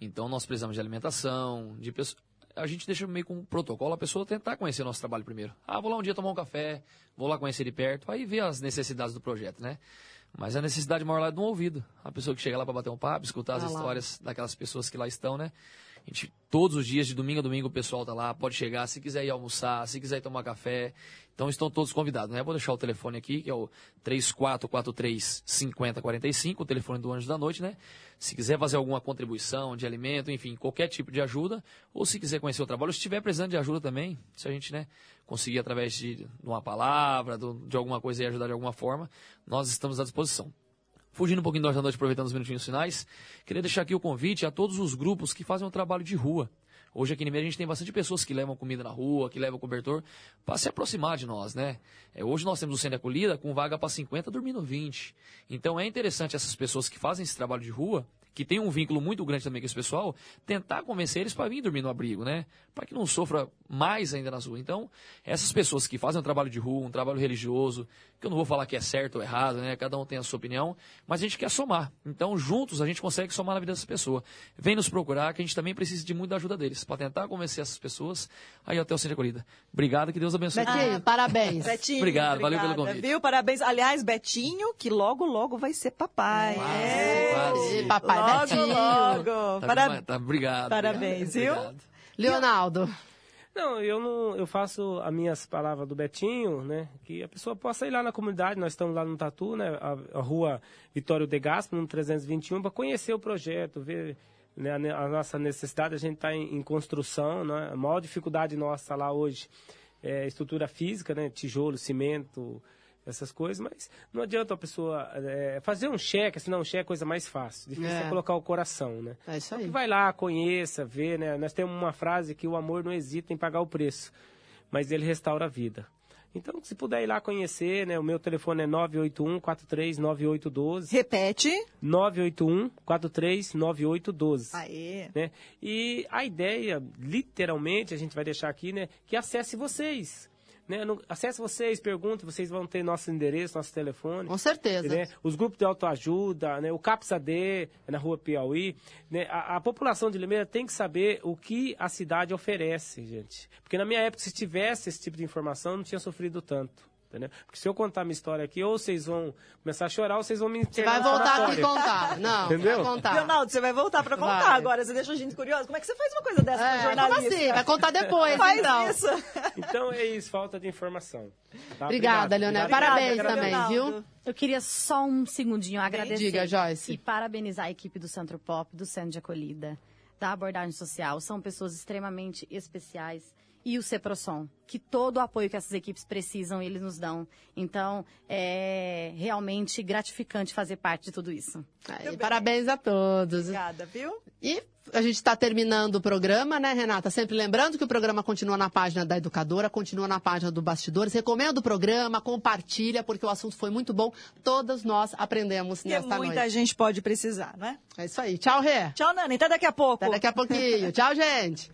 Então nós precisamos de alimentação, de pessoas. A gente deixa meio com um protocolo a pessoa tentar conhecer o nosso trabalho primeiro. Ah, vou lá um dia tomar um café, vou lá conhecer de perto, aí ver as necessidades do projeto, né? Mas a necessidade maior lá é do ouvido. A pessoa que chega lá para bater um papo, escutar as Ah lá. histórias daquelas pessoas que lá estão, né? Gente, todos os dias, de domingo a domingo, o pessoal tá lá, pode chegar, se quiser ir almoçar, se quiser ir tomar café. Então estão todos convidados, né? Vou deixar o telefone aqui, que é o 3443 5045, o telefone do Anjo da Noite, né? Se quiser fazer alguma contribuição de alimento, enfim, qualquer tipo de ajuda, ou se quiser conhecer o trabalho, se estiver precisando de ajuda também, se a gente, né, conseguir através de, de uma palavra, do- de alguma coisa e ajudar de alguma forma, nós estamos à disposição. Fugindo um pouquinho da Noite, aproveitando os minutinhos finais, queria deixar aqui o convite a todos os grupos que fazem um trabalho de rua. Hoje aqui em Limeira a gente tem bastante pessoas que levam comida na rua, que levam cobertor, para se aproximar de nós, né? É, hoje nós temos o Centro de Acolhida com vaga para 50, dormindo 20. Então é interessante essas pessoas que fazem esse trabalho de rua, que tem um vínculo muito grande também com esse pessoal, tentar convencer eles para vir dormir no abrigo, né? Para que não sofra mais ainda nas ruas. Então, essas pessoas que fazem um trabalho de rua, um trabalho religioso, que eu não vou falar que é certo ou errado, né? Cada um tem a sua opinião, mas a gente quer somar. Então, juntos a gente consegue somar na vida dessa pessoa. Vem nos procurar, que a gente também precisa de muita ajuda deles, para tentar convencer essas pessoas aí até o centro acolhida. Obrigado, que Deus abençoe. Betinho, parabéns. Betinho, Obrigado, valeu pelo obrigada, convite. Viu? Parabéns. Aliás, Betinho, que logo, logo vai ser papai. Quase, É. quase. Papai logo, Betinho. logo. Tá, tá, obrigado. Parabéns, obrigado, viu? obrigado. Leonardo, Não, eu não, eu faço as minhas palavras do Betinho, né? Que a pessoa possa ir lá na comunidade, nós estamos lá no Tatu, né? A, a rua Vitório de Gaspo, no 321, para conhecer o projeto, ver né, a, a nossa necessidade. A gente está em, em, construção, né? A maior dificuldade nossa lá hoje é estrutura física, né? Tijolo, cimento, essas coisas, mas não adianta a pessoa é, fazer um cheque, assinar um cheque é coisa mais fácil. Difícil é, é colocar o coração, né? É isso aí. Então, vai lá, conheça, vê, né? Nós temos uma frase que o amor não hesita em pagar o preço, mas ele restaura a vida. Então, se puder ir lá conhecer, né? O meu telefone é 981 439812. Repete. 981 439812. Aê. Né? E a ideia, literalmente, a gente vai deixar aqui, né? Que acesse vocês. Né? acesse vocês, perguntem, vocês vão ter nosso endereço, nosso telefone. Com certeza. Né? Os grupos de autoajuda, né? o CAPSAD, na rua Piauí. Né? A, a, população de Limeira tem que saber o que a cidade oferece, gente. Porque na minha época, se tivesse esse tipo de informação, não tinha sofrido tanto. Entendeu? Porque se eu contar minha história aqui, ou vocês vão começar a chorar, ou vocês vão me Você vai voltar aqui contar. Não, Entendeu? vai contar. Leonardo, você vai voltar para contar vai. agora. Você deixa a gente curiosa. Como é que você faz uma coisa dessa é, jornalista? Como assim? Vai contar depois, faz então. isso. Então é isso, falta de informação. Tá? Obrigada, Leonel. Parabéns Obrigado, também, Leonardo. viu? Eu queria só um segundinho agradecer. Diga, Joyce. E parabenizar a equipe do Centro Pop, do Centro de Acolhida, da abordagem social. São pessoas extremamente especiais e o Ceprosom, que todo o apoio que essas equipes precisam, eles nos dão. Então, é realmente gratificante fazer parte de tudo isso. Aí, parabéns a todos. Obrigada, viu? E a gente está terminando o programa, né, Renata? Sempre lembrando que o programa continua na página da Educadora, continua na página do Bastidores. Recomendo o programa, compartilha, porque o assunto foi muito bom. Todos nós aprendemos nesta noite. muita gente pode precisar, né? É isso aí. Tchau, Rê. Tchau, Nani. Até daqui a pouco. Até daqui a pouquinho. Tchau, gente.